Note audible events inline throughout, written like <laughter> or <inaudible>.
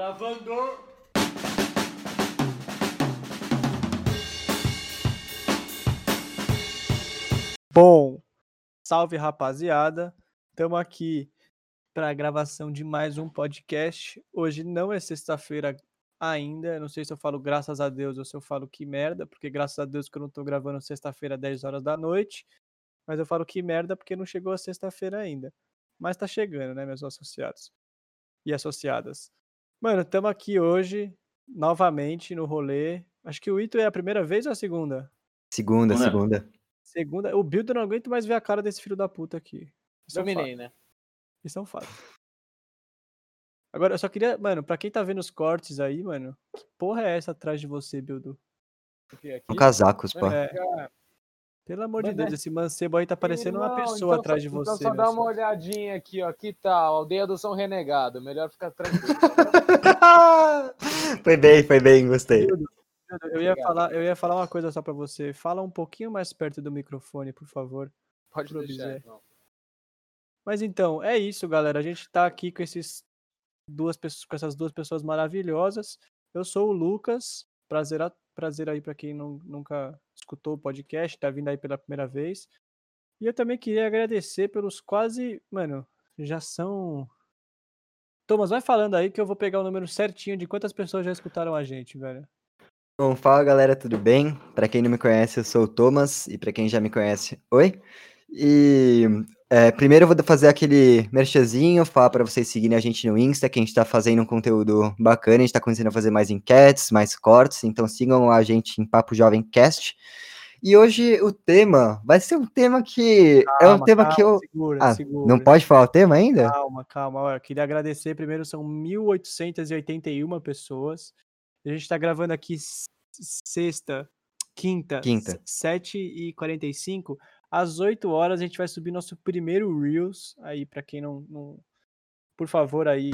Gravando! Bom, salve rapaziada, estamos aqui para a gravação de mais um podcast. Hoje não é sexta-feira ainda, não sei se eu falo graças a Deus ou se eu falo que merda, porque graças a Deus que eu não estou gravando sexta-feira 10 horas da noite, mas eu falo que merda porque não chegou a sexta-feira ainda. Mas tá chegando, né, meus associados e associadas. Mano, estamos aqui hoje, novamente, no rolê. Acho que o Ito é a primeira vez ou a segunda? Segunda, Segunda. segunda. Segunda. O Bildo não aguento mais ver a cara desse filho da puta aqui. Isso é um Dominei, né? Isso é um fato. Agora, eu só queria, mano, pra quem tá vendo os cortes aí, mano, que porra é essa atrás de você, Bildo? São casacos, pô. É, pelo amor de Mas Deus, é- esse mancebo aí tá parecendo uma pessoa então atrás só- de você. Então só dá uma senhor. olhadinha aqui, ó. Que tal? Aldeia do São Renegado. Melhor ficar tranquilo. <laughs> <laughs> foi bem, foi bem, gostei. Eu ia, Obrigado. falar, eu ia falar uma coisa só pra você. Fala um pouquinho mais perto do microfone, por favor. Pode Pro deixar. Mas então, é isso, galera. A gente tá aqui com, esses duas pessoas, com essas duas pessoas maravilhosas. Eu sou o Lucas. Prazer, a- prazer aí pra quem não, nunca escutou o podcast, tá vindo aí pela primeira vez. E eu também queria agradecer pelos quase. Mano, já são. Thomas, vai falando aí que eu vou pegar o número certinho de quantas pessoas já escutaram a gente, velho. Bom, fala galera, tudo bem? Pra quem não me conhece, eu sou o Thomas, e pra quem já me conhece, oi. E é, primeiro eu vou fazer aquele merchazinho, falar pra vocês seguirem a gente no Insta, que a gente tá fazendo um conteúdo bacana, a gente tá começando a fazer mais enquetes, mais cortes, então sigam a gente em Papo Jovem Cast. E hoje o tema vai ser um tema que é um Calma, tema calma, que eu. Segura, Ah, segura. não pode falar o tema ainda? Calma, calma. Olha, queria agradecer. Primeiro, são 1.881 pessoas. A gente está gravando aqui sexta, quinta, Quinta. 7h45. Às 8 horas a gente vai subir nosso primeiro Reels. Aí, para quem não, não. Por favor, aí.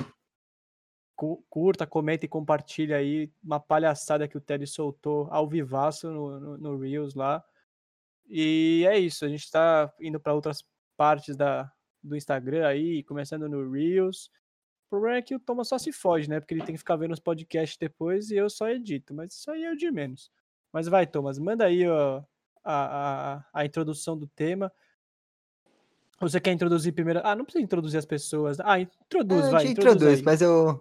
Cu- Curta, comenta e compartilha aí uma palhaçada que o Teddy soltou ao vivaço no, no, no Reels lá. E é isso, a gente está indo para outras partes da, do Instagram aí, começando no Reels. O problema é que o Thomas só se foge, né? Porque ele tem que ficar vendo os podcasts depois e eu só edito. Mas isso aí é o de menos. Mas vai, Thomas, manda aí ó, a, a, a introdução do tema. Você quer introduzir primeiro? Ah, não precisa introduzir as pessoas. Ah, introduz, É, a vai. gente Introduz, introduz, mas eu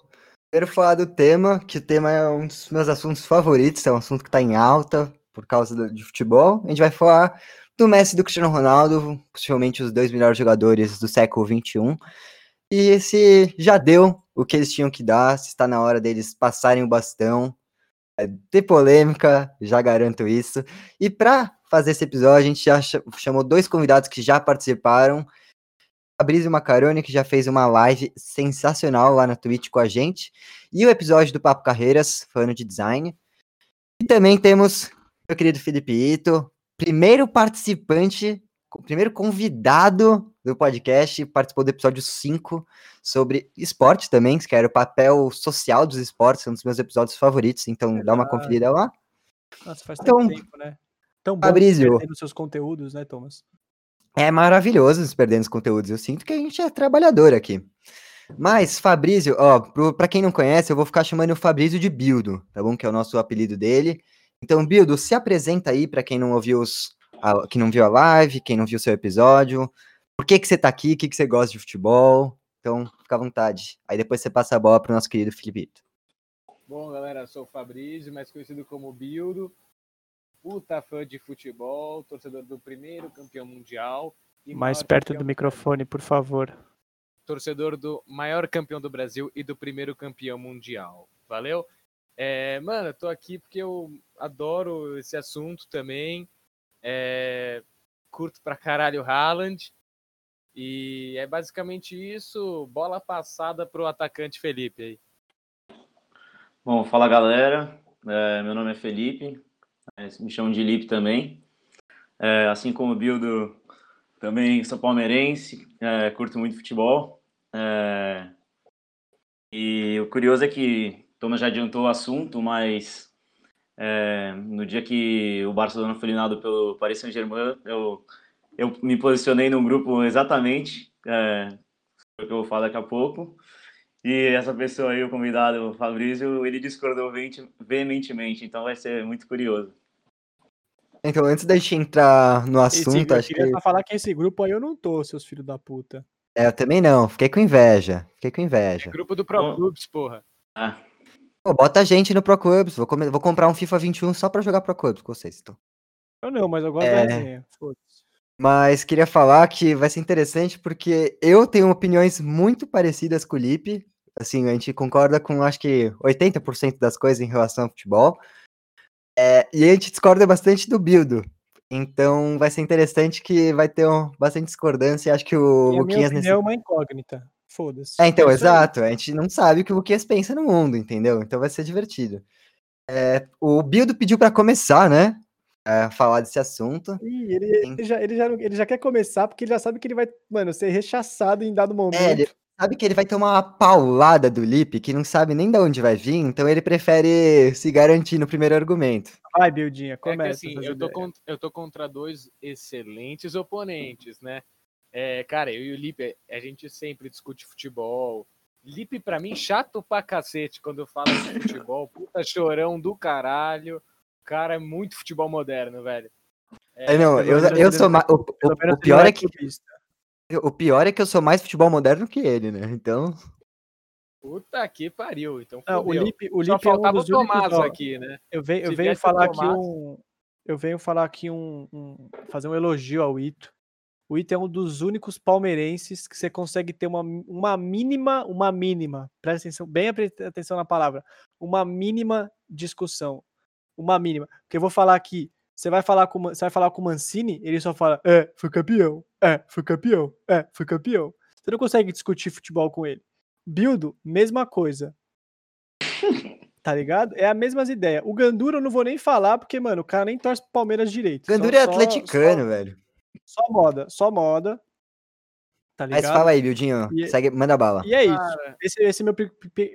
quero falar do tema, que o tema é um dos meus assuntos favoritos, é um assunto que está em alta por causa do- de futebol. A gente vai falar do Messi e do Cristiano Ronaldo, possivelmente os dois melhores jogadores do século XXI. E se já deu o que eles tinham que dar, se está na hora deles passarem o bastão. É, ter polêmica, já garanto isso. E para fazer esse episódio, a gente já cha- chamou dois convidados que já participaram. Fabrício Macaroni, que já fez uma live sensacional lá na Twitch com a gente. E o episódio do Papo Carreiras, falando de design. E também temos meu querido Felipe Ito, primeiro participante, primeiro convidado do podcast, participou do episódio 5 sobre esporte também, que era o papel social dos esportes, um dos meus episódios favoritos, então dá uma conferida lá. Nossa, faz Então, tanto tempo, né? Tão bom Fabrício. perdendo seus conteúdos, né, Thomas? É maravilhoso nos perdendo os conteúdos. Eu sinto que a gente é trabalhador aqui. Mas, Fabrício, ó, pro, pra quem não conhece, eu vou ficar chamando o Fabrício de Bildo, tá bom? Que é o nosso apelido dele. Então, Bildo, se apresenta aí pra quem não ouviu os. A, não viu a live, quem não viu o seu episódio. Por que, que você tá aqui? O que, que você gosta de futebol? Então, fica à vontade. Aí depois você passa a bola pro nosso querido Filipito. Bom, galera, sou o Fabrício, mais conhecido como Bildo. Puta fã de futebol, torcedor do primeiro campeão mundial. e Mais perto do microfone, por favor. torcedor do maior campeão do Brasil e do primeiro campeão mundial. Valeu? É, mano, eu tô aqui porque eu adoro esse assunto também. É, curto pra caralho o Haaland. E é basicamente isso. Bola passada pro atacante Felipe aí. Bom, fala galera, É, meu nome é Felipe, mas me chamam de Lipe também. É, assim como o Bildo, também sou palmeirense, é, curto muito futebol. É, e o curioso é que Thomas já adiantou o assunto, mas é, no dia que o Barcelona foi eliminado pelo Paris Saint-Germain, eu, eu me posicionei num grupo exatamente, é, o que eu vou falar daqui a pouco. E essa pessoa aí, o convidado, o Fabrício, ele discordou veementemente, então vai ser muito curioso. Então, antes da gente entrar no assunto, esse, acho eu queria que. falar que esse grupo aí eu não tô, seus filhos da puta. É, eu também não, fiquei com inveja. Fiquei com inveja. Grupo do Pro Clubs, porra. Ah, Pô, bota a gente no Pro Clubs. Vou, vou comprar um FIFA 21 só pra jogar Pro Clubs com vocês. Então. Eu não, mas eu gosto É. da resenha. Foda-se. Mas queria falar que vai ser interessante porque eu tenho opiniões muito parecidas com o Lipe. Assim, a gente concorda com acho que 80% das coisas em relação ao futebol. É, e a gente discorda bastante do Bildo. Então vai ser interessante que vai ter um- bastante discordância. e Acho que o E minha Luquinhas nesse. é uma incógnita. Foda-se. É, então, É isso aí. exato. A gente não sabe o que o Luquinhas pensa no mundo, entendeu? Então vai ser divertido. É, o Bildo pediu pra começar, né? É, falar desse assunto. Ih, ele, ele, já, ele, já, ele já quer começar porque ele já sabe que ele vai, mano, ser rechaçado em dado momento. É, ele sabe que ele vai tomar uma paulada do Lipe que não sabe nem de onde vai vir, então ele prefere se garantir no primeiro argumento. Vai, Bildinha, É que começa. assim, essas eu tô, ideias. con- eu tô contra dois excelentes oponentes, né? É, cara, eu e o Lipe, a gente sempre discute futebol. Lipe, pra mim, chato pra cacete quando eu falo de futebol. <laughs> Puta chorão do caralho. O cara é muito futebol moderno, velho. É, não, pelo eu, eu ele sou não- o, o- Pelo menos o pior não é que. O pior é que eu sou mais futebol moderno que ele, né? Então, Puta que pariu. Então, Não, o. Lipe, o Só Lipe é um faltava o únicos, Tomás aqui, né? Eu venho, eu venho falar aqui um. Eu venho falar aqui um, um- fazer um elogio ao Ito. O Ito é um dos únicos palmeirenses que você consegue ter uma, uma mínima, uma mínima, presta atenção, bem atenção na palavra, uma mínima discussão. Uma mínima. Porque eu vou falar aqui, você vai falar com, você vai falar com o Mancini, ele só fala, é, foi campeão, é, foi campeão, é, foi campeão. Você não consegue discutir futebol com ele. Bildo, mesma coisa. <laughs> Tá ligado? É as mesmas ideias. O Gandura eu não vou nem falar, porque, mano, o cara nem torce pro Palmeiras direito. Só- Gandura é só- atleticano, velho. Só, só moda, só moda. Tá Mas ligado? fala aí, Bildinho. E- Segue, manda bala. E é isso. Esse, esse é meu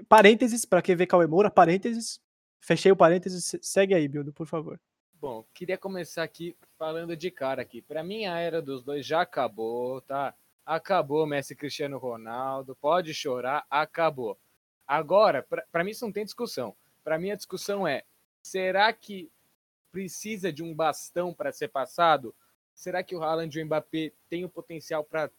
parênteses, pra quem vê Cauê Moura, parênteses. Fechei o parênteses. se- Segue aí, Bildo, por favor. Bom, queria começar aqui falando de cara aqui. Pra mim a era dos dois já acabou, tá? Acabou Messi Cristiano Ronaldo, pode chorar, acabou. Agora, pra mim isso não tem discussão. Pra mim a discussão é: será que precisa de um bastão pra ser passado? Será que o Haaland e o Mbappé têm o potencial pra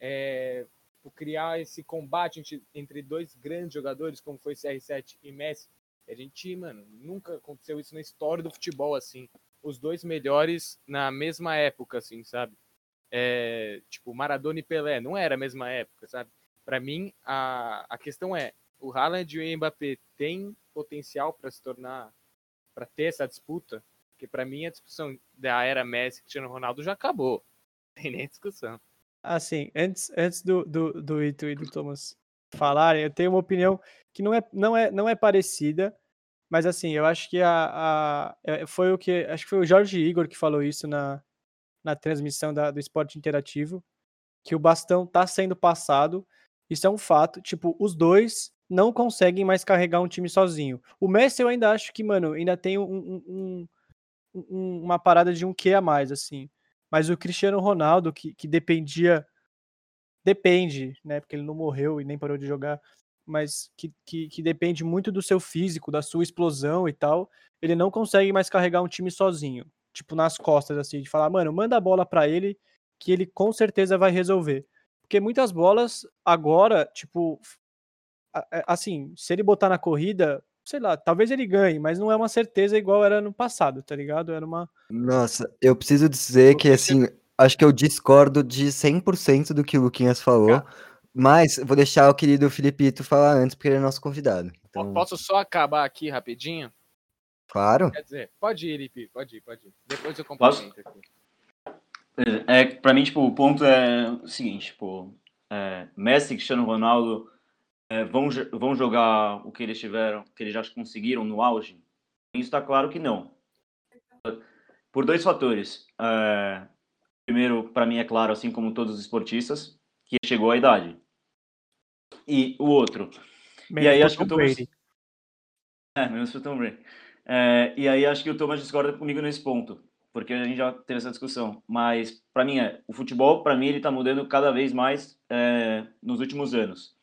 é, criar esse combate entre dois grandes jogadores, como foi CR7 e Messi? A gente, mano, nunca aconteceu isso na história do futebol, assim. Os dois melhores na mesma época, assim, sabe? É, tipo, Maradona e Pelé, não era a mesma época, sabe? Pra mim, a, a questão é, o Haaland e o Mbappé têm potencial pra se tornar, pra ter essa disputa? Porque pra mim a discussão da era Messi Cristiano Ronaldo já acabou. Não <laughs> tem nem discussão. Assim, antes, antes do, do, do Ito e do Thomas falarem, eu tenho uma opinião que não é, não é, não é parecida, mas assim, eu acho que a, a, é, foi o que. Acho que foi o Jorge Igor que falou isso na, na transmissão da, do esporte interativo, que o bastão tá sendo passado. Isso é um fato. Tipo, os dois não conseguem mais carregar um time sozinho. O Messi eu ainda acho que, mano, ainda tem um, um- um- um- uma parada de um quê a mais, assim. Mas o Cristiano Ronaldo, que, que dependia. Depende, né? Porque ele não morreu e nem parou de jogar. Mas que, que, que depende muito do seu físico, da sua explosão e tal. Ele não consegue mais carregar um time sozinho. Tipo, nas costas, assim, de falar, mano, manda a bola pra ele, que ele com certeza vai resolver. Porque muitas bolas agora, tipo, a- assim, se ele botar na corrida, sei lá, talvez ele ganhe, mas não é uma certeza igual era no passado, tá ligado? Era uma. Nossa, eu preciso dizer que, assim, acho que eu discordo de 100% do que o Luquinhas falou, mas vou deixar o querido Filipito falar antes, porque ele é nosso convidado. Po- Então, Posso só acabar aqui rapidinho? claro. Quer dizer, pode ir, Lipe, pode ir, pode ir. Depois eu Posso? complemento aqui. É, pra mim, tipo, o ponto é o seguinte, tipo, é, Messi e Cristiano Ronaldo é, vão, vão jogar o que eles tiveram, que eles já conseguiram no auge? Isso tá claro que não. Por dois fatores. É, primeiro, para mim é claro, assim como todos os esportistas, que chegou a idade. E o outro, e aí acho que o Tom Thomas... Brady. É, menos pro Tom Brady. É, e aí acho que o Thomas discorda comigo nesse ponto, porque a gente já teve essa discussão. Mas para mim é, o futebol para mim ele tá mudando cada vez mais é, nos últimos anos.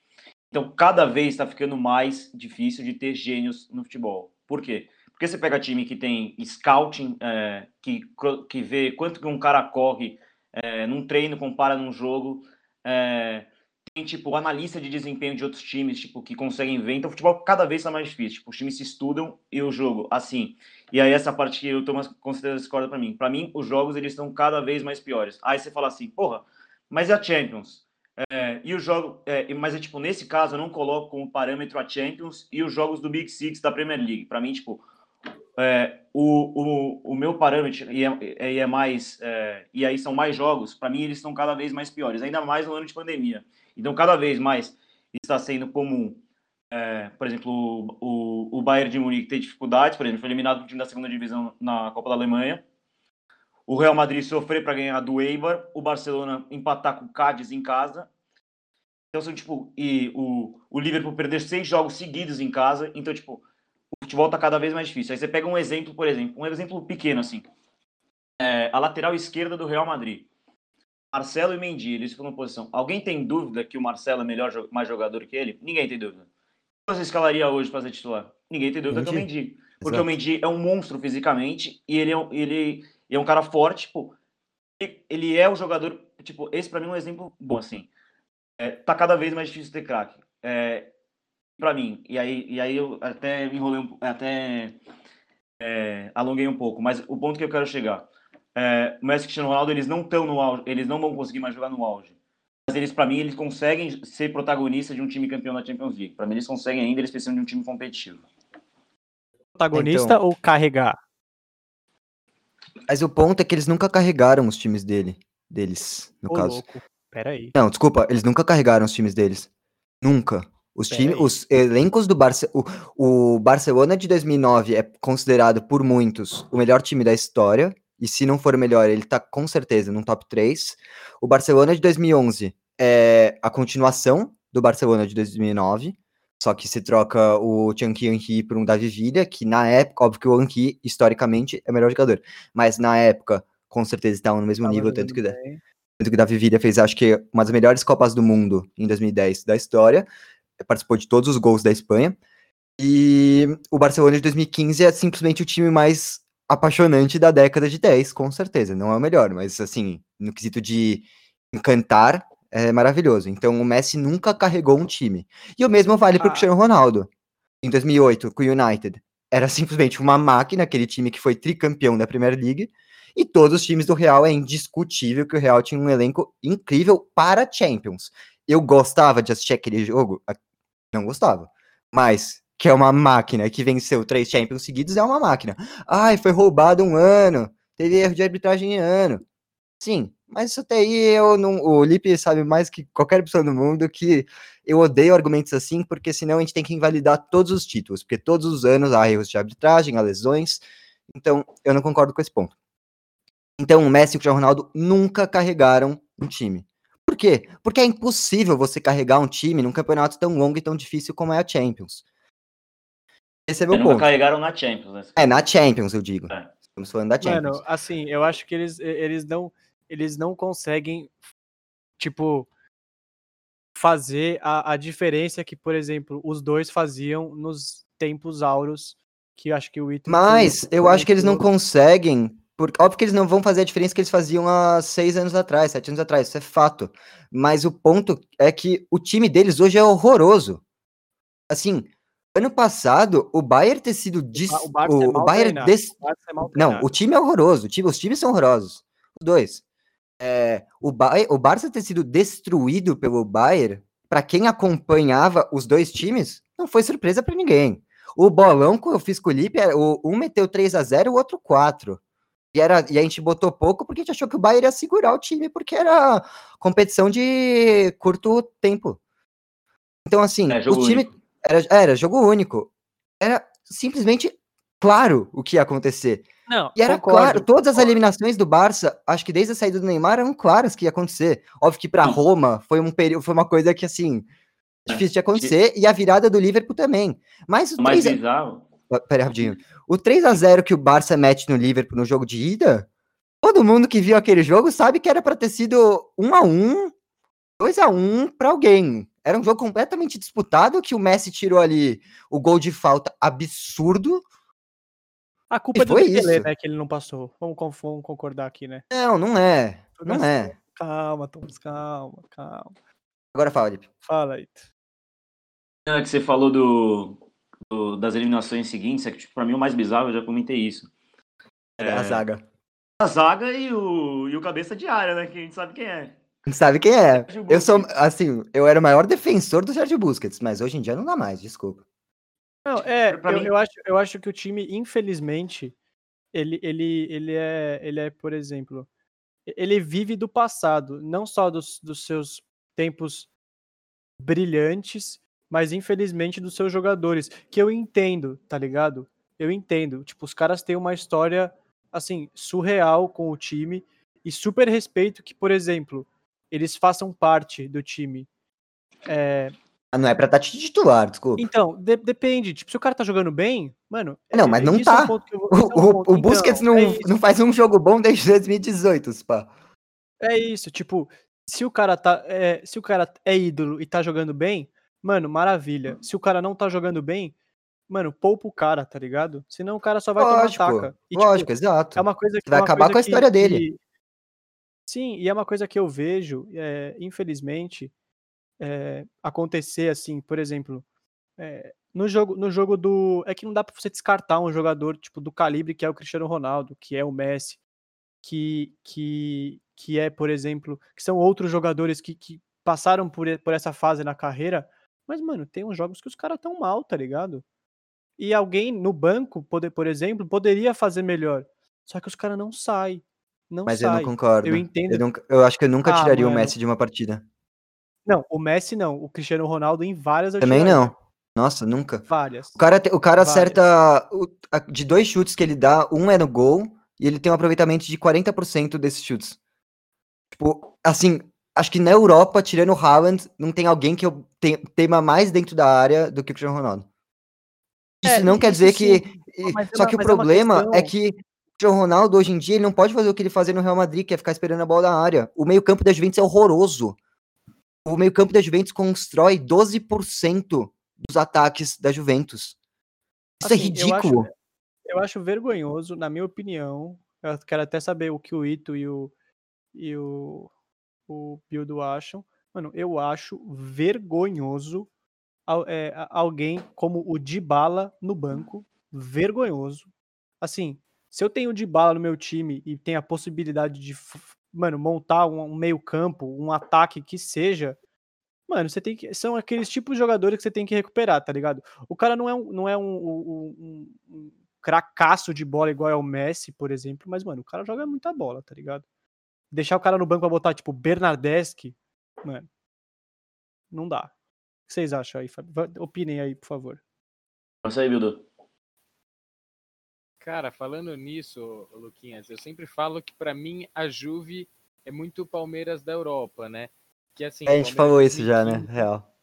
Então, cada vez está ficando mais difícil de ter gênios no futebol. Por quê? Porque você pega time que tem scouting, é, que, que vê quanto que um cara corre é, num treino, compara num jogo. É, tipo, analista de desempenho de outros times, tipo, que conseguem ver. Então, o futebol cada vez está mais difícil. Tipo, os times se estudam e o jogo, assim. E aí, essa parte que o Thomas com certeza discorda para mim. Para mim, os jogos, eles estão cada vez mais piores. Aí você fala assim, porra, mas e a Champions? É, e o jogo, é, mas é tipo, nesse caso, eu não coloco como parâmetro a Champions e os jogos do Big Six da Premier League. Para mim, tipo, é, o, o, o meu parâmetro, e é, é mais, é, e aí são mais jogos, para mim eles estão cada vez mais piores, ainda mais no ano de pandemia. Então, cada vez mais está sendo comum, é, por exemplo, o, o, Bayern de Munique ter dificuldades, por exemplo, foi eliminado do time da segunda divisão na Copa da Alemanha, o Real Madrid sofrer para ganhar do Eibar, o Barcelona empatar com o Cádiz em casa. Então, são, tipo, e o, o Liverpool perder seis jogos seguidos em casa. Então, tipo, o futebol tá cada vez mais difícil. Aí você pega um exemplo, por exemplo, um exemplo pequeno, assim. É, a lateral esquerda do Real Madrid. Marcelo e Mendy, eles ficam na posição. Alguém tem dúvida que o Marcelo é melhor, mais jogador que ele? Ninguém tem dúvida. Você escalaria hoje para ser titular? Ninguém tem dúvida Mendy. que é o Mendy. Porque Exato. o Mendy é um monstro fisicamente e ele é, ele e é um cara forte, tipo, ele é o jogador, tipo, esse para mim é um exemplo bom, assim. É, tá cada vez mais difícil ter craque. É, para mim, e aí, e aí eu até enrolei, um, até é, alonguei um pouco, mas o ponto que eu quero chegar, é, o Messi e Cristiano Ronaldo, eles não estão no auge, eles não vão conseguir mais jogar no auge. Mas eles, para mim, eles conseguem ser protagonistas de um time campeão da Champions League. Para mim, eles conseguem ainda, eles precisam de um time competitivo. Protagonista então... ou carregar? Mas o ponto é que eles nunca carregaram os times dele, deles, no Ô, caso. Louco. Pera aí. Não, desculpa, eles nunca carregaram os times deles. Nunca. Os, time, os elencos do Barcelona. O Barcelona de 2009 é considerado por muitos o melhor time da história. E se não for melhor, ele tá com certeza no top 3. O Barcelona de 2011 é a continuação do Barcelona de 2009. Só que se troca o Chunky Anki por um Davi Villa, que na época, óbvio que o Anki, historicamente, é o melhor jogador. Mas na época, com certeza estavam no mesmo Tava nível, tanto que, tanto que o Davi Villa fez, acho que, uma das melhores Copas do Mundo em 2010 da história. Participou de todos os gols da Espanha. E o Barcelona de 2015 é simplesmente o time mais apaixonante da década de 10, com certeza. Não é o melhor, mas assim, no quesito de encantar, é maravilhoso. Então o Messi nunca carregou um time. E o mesmo vale ah. para o Cristiano Ronaldo. Em 2008, com o United. Era simplesmente uma máquina, aquele time que foi tricampeão da Premier League. E todos os times do Real é indiscutível que o Real tinha um elenco incrível para Champions. Eu gostava de assistir aquele jogo? Não gostava. Mas que é uma máquina que venceu três Champions seguidos é uma máquina. Ai, foi roubado um ano. Teve erro de arbitragem em ano. Sim, mas isso daí eu não. O Lipe sabe mais que qualquer pessoa no mundo que eu odeio argumentos assim, porque senão a gente tem que invalidar todos os títulos, porque todos os anos há erros de arbitragem, há lesões. Então, eu não concordo com esse ponto. Então, o Messi e o Cristiano Ronaldo nunca carregaram um time. Por quê? Porque é impossível você carregar um time num campeonato tão longo e tão difícil como é a Champions. Esse é meu ponto. carregaram na Champions, né? É, na Champions, eu digo. É. Estamos falando da Champions. Mano, assim, eu acho que eles, eles não eles não conseguem, tipo, fazer a, a diferença que, por exemplo, os dois faziam nos tempos auros, que eu acho que o Ito... Mas, eu acho que eles não conseguem, porque, óbvio que eles não vão fazer a diferença que eles faziam há seis anos atrás, sete anos atrás, isso é fato. Mas o ponto é que o time deles hoje é horroroso. Assim, ano passado, o Bayern ter sido... Dis... O, Bar o, é o Bayern... Des... O é não, o time é horroroso, o time, os times são horrorosos. Os dois é, o, ba o Barça ter sido destruído pelo Bayern, para quem acompanhava os dois times, não foi surpresa para ninguém. O bolão que eu fiz com o Lipe, o, um meteu 3 a 0 o outro 4. E, era, e a gente botou pouco porque a gente achou que o Bayern ia segurar o time, porque era competição de curto tempo. Então, assim, é, o time. Era, era jogo único. Era simplesmente claro o que ia acontecer. Não, e era concordo, claro, todas as eliminações do Barça, acho que desde a saída do Neymar eram claras que ia acontecer. Óbvio que para Roma foi um período, foi uma coisa que assim, difícil de acontecer, e a virada do Liverpool também. Mas o mais 3 bizarro. A... Pera rapidinho. O 3 a 0 que o Barça mete no Liverpool no jogo de ida, todo mundo que viu aquele jogo sabe que era para ter sido 1 a 1, 2 a 1 para alguém. Era um jogo completamente disputado que o Messi tirou ali o gol de falta absurdo. A culpa E é do foi Dembélé, isso. né, que ele não passou. Vamos, vamos concordar aqui, né? Não, não é. Não é. Calma, Thomas, calma, calma. Agora fala, Lipe. Fala aí. É que você falou do, do- das eliminações seguintes, é que tipo, pra mim o mais bizarro, eu já comentei isso. É. A zaga. A zaga e o, e o cabeça de área, né? Que a gente sabe quem é. Sabe quem é. Eu sou, assim, eu era o maior defensor do Sérgio Busquets, mas hoje em dia não dá mais, desculpa. Não, é, eu, mim- eu acho, eu acho que o time, infelizmente, ele, ele, ele, é, ele é, por exemplo, ele vive do passado, não só dos, dos seus tempos brilhantes, mas infelizmente dos seus jogadores, que eu entendo, tá ligado? Eu entendo. Tipo, os caras têm uma história, assim, surreal com o time e super respeito que, por exemplo, eles façam parte do time. É, Ah, Não é pra estar titular, desculpa. então, de- depende. Tipo, se o cara tá jogando bem, mano. Não, é- mas é- não é um tá. que vou- O, é um o- Busquets Então, não, não faz um jogo bom desde 2018, pá. É isso, tipo, se o cara tá. é, se o cara é ídolo e tá jogando bem, mano, maravilha. Se o cara não tá jogando bem, mano, poupa o cara, tá ligado? Senão o cara só vai Lógico, tomar taca. E, tipo, lógico, exato. é uma coisa que vai acabar com a que- história dele. que- Sim, e é uma coisa que eu vejo, é, infelizmente, é, acontecer assim, por exemplo, é, no jogo, no jogo do. É que não dá pra você descartar um jogador tipo do calibre que é o Cristiano Ronaldo, que é o Messi, que, que, que é, por exemplo, que são outros jogadores que, que passaram por, por essa fase na carreira. Mas, mano, tem uns jogos que os caras tão mal, tá ligado? E alguém no banco, poder, por exemplo, poderia fazer melhor. Só que os caras não saem. Não Mas eu sai. não concordo. Eu entendo. Eu, nunca- eu acho que eu nunca Ah, tiraria o mano. Messi de uma partida. Não, o Messi não. O Cristiano Ronaldo em várias eu Também não. Nossa, nunca. Várias. O cara, o cara Várias. acerta. o- a- de dois chutes que ele dá, um é no gol e ele tem um aproveitamento de 40% desses chutes. Tipo, assim, acho que na Europa, tirando o Haaland, não tem alguém que eu te, tema mais dentro da área do que o Cristiano Ronaldo. Isso É, não quer isso dizer sim. que. Mas é só uma- que o é problema é questão- que o Cristiano Ronaldo, hoje em dia, ele não pode fazer o que ele fazia no Real Madrid, que é ficar esperando a bola na área. O meio-campo da Juventus é horroroso. O meio-campo da Juventus constrói 12% dos ataques da Juventus. Isso é Assim, eu ridículo. acho- Eu acho vergonhoso, na minha opinião. Eu quero até saber o que o Ito e o, e o, o Bildo acham. Mano, eu acho vergonhoso é, alguém como o Dybala no banco. Vergonhoso. Assim, se eu tenho o Dybala no meu time e tenho a possibilidade de, mano, montar um, meio-campo, um ataque que seja. Mano, você tem que. São aqueles tipos de jogadores que você tem que recuperar, tá ligado? O cara não é um, não é um, um, um- cracaço de bola igual é o Messi, por exemplo, mas, mano, o cara joga muita bola, tá ligado? Deixar o cara no banco pra botar, tipo, Bernardeschi, mano, não dá. O que vocês acham aí, Fábio? Opinem aí, por favor. Isso aí, Bildo. Cara, falando nisso, Luquinhas, eu sempre falo que pra mim a Juve é muito o Palmeiras da Europa, né? Que assim, a o gente Palmeiras falou isso já, né? 2015, Real.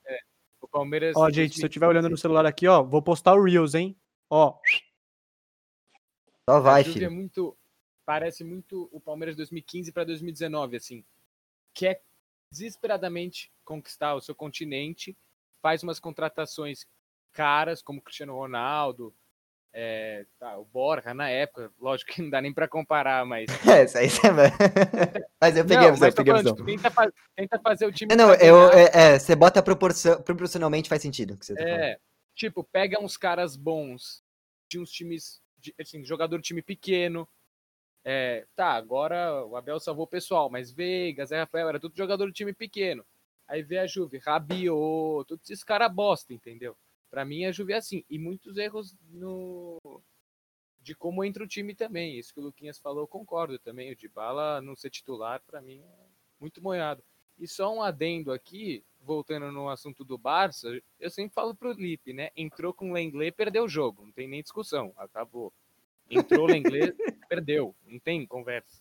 O Palmeiras Ó, gente, se eu estiver olhando no celular aqui, ó, vou postar o Reels, hein? Ó, Só vai, a Juve é filho. muito parece muito o Palmeiras 2015 para 2019 assim. Quer desesperadamente conquistar o seu continente, faz umas contratações caras como Cristiano Ronaldo, é, tá, o Borja na época, lógico que não dá nem para comparar, mas <laughs> É, isso aí você. <laughs> Mas eu peguei a não, visão, eu tô peguei a visão. tipo, tenta, tenta fazer o time Não, eu, é, é, você bota proporcionalmente faz sentido. o Que você tá. É, tipo, pega uns caras bons de uns times, de, assim, jogador de time pequeno. É, tá, agora o Abel salvou o pessoal, mas Veiga, Zé Rafael, era tudo jogador de time pequeno. Aí vê a Juve, Rabiot, todos esses caras bosta, entendeu? Pra mim a Juve é assim. E muitos erros no de como entra o time também. Isso que o Luquinhas falou, eu concordo também. O Dybala não ser titular, pra mim, é muito moiado. E só um adendo aqui, voltando no assunto do Barça, eu sempre falo pro Lipe, né? Entrou com o Lenglet, perdeu o jogo. Não tem nem discussão. Acabou. Entrou o Lenglet, <laughs> perdeu. Não tem conversa.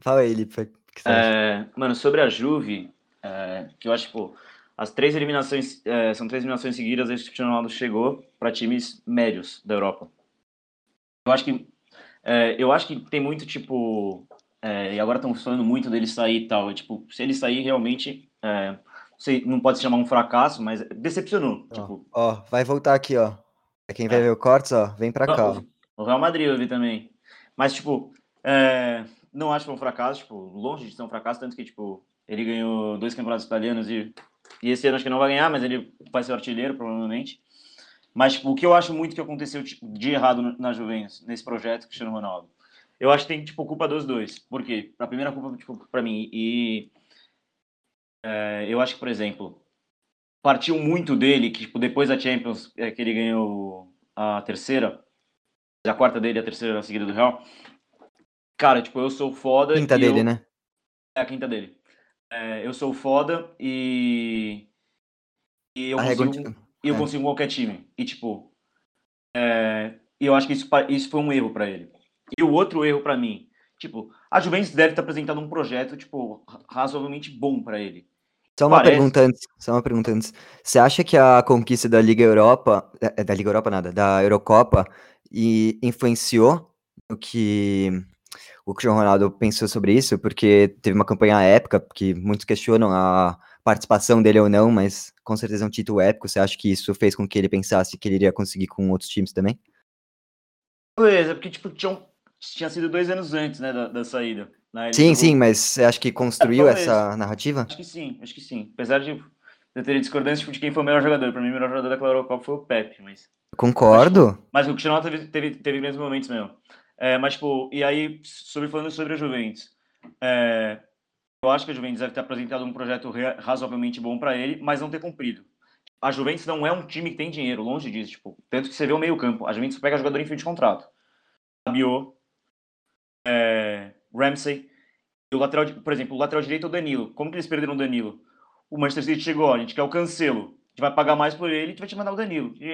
Fala aí, Lipe. o que você acha? É, mano, sobre a Juve, é, que eu acho, pô, as três eliminações, é, são três eliminações seguidas desde que o Cristiano Ronaldo chegou para times médios da Europa. Eu acho que, é, eu acho que tem muito, tipo, é, e agora estão falando muito dele sair e tal. E, tipo, se ele sair, realmente, é, sei, não pode se chamar um fracasso, mas decepcionou. Ó, Tipo, ó, vai voltar aqui, ó. Pra quem vai ver o cortes, ó, vem pra cá. ó. o Real Madrid eu vi também. Mas, tipo, é, não acho que foi um fracasso, tipo, longe de ser um fracasso, tanto que, tipo, ele ganhou dois campeonatos italianos e, e esse ano acho que não vai ganhar, mas ele vai ser artilheiro, provavelmente. Mas, tipo, o que eu acho muito que aconteceu de errado na Juventus, nesse projeto Cristiano Ronaldo, eu acho que tem, tipo, culpa dos dois. Por quê? A primeira culpa, tipo, pra mim, e é, eu acho que, por exemplo, partiu muito dele, que, tipo, depois da Champions, é, que ele ganhou a terceira, a quarta dele, a terceira seguida do Real, cara, tipo, eu sou foda. Quinta dele, eu- né? É a quinta dele. É, eu sou foda e. E eu Arrega consigo, onde- e eu é. consigo qualquer time. E, tipo. é, e eu acho que isso, isso foi um erro pra ele. E o outro erro pra mim, tipo, a Juventus deve estar apresentando um projeto, tipo, ra- razoavelmente bom pra ele. Só uma Parece. pergunta antes. Só uma pergunta antes. Você acha que a conquista da Liga Europa, é, da Liga Europa nada, da Eurocopa, e influenciou o que o Cristiano Ronaldo pensou sobre isso? Porque teve uma campanha épica, que muitos questionam a participação dele ou não, mas com certeza é um título épico. Você acha que isso fez com que ele pensasse que ele iria conseguir com outros times também? Beleza, porque, tipo, tinham, tinha sido dois anos antes, né, da, da saída. né? Sim, jogou- sim, mas você acha que construiu talvez. essa narrativa? Acho que sim, acho que sim. Apesar de eu ter discordância tipo, de quem foi o melhor jogador. Pra mim, o melhor jogador daquela Eurocopa foi o Pepe, mas. Concordo. Mas o Cristiano Ronaldo teve, teve, teve grandes momentos mesmo. É, mas, tipo, e aí, sobre, falando sobre a Juventus, é, eu acho que a Juventus deve ter apresentado um projeto razoavelmente bom para ele, mas não ter cumprido. A Juventus não é um time que tem dinheiro, longe disso. Tipo, tanto que você vê o meio-campo. A Juventus pega jogador em fim de contrato. Rabiot, é, Ramsey, o lateral, por exemplo, o lateral direito é o Danilo. Como que eles perderam o Danilo? O Manchester City chegou, a gente quer o Cancelo. Gente vai pagar mais por ele, a gente vai te mandar o Danilo. E,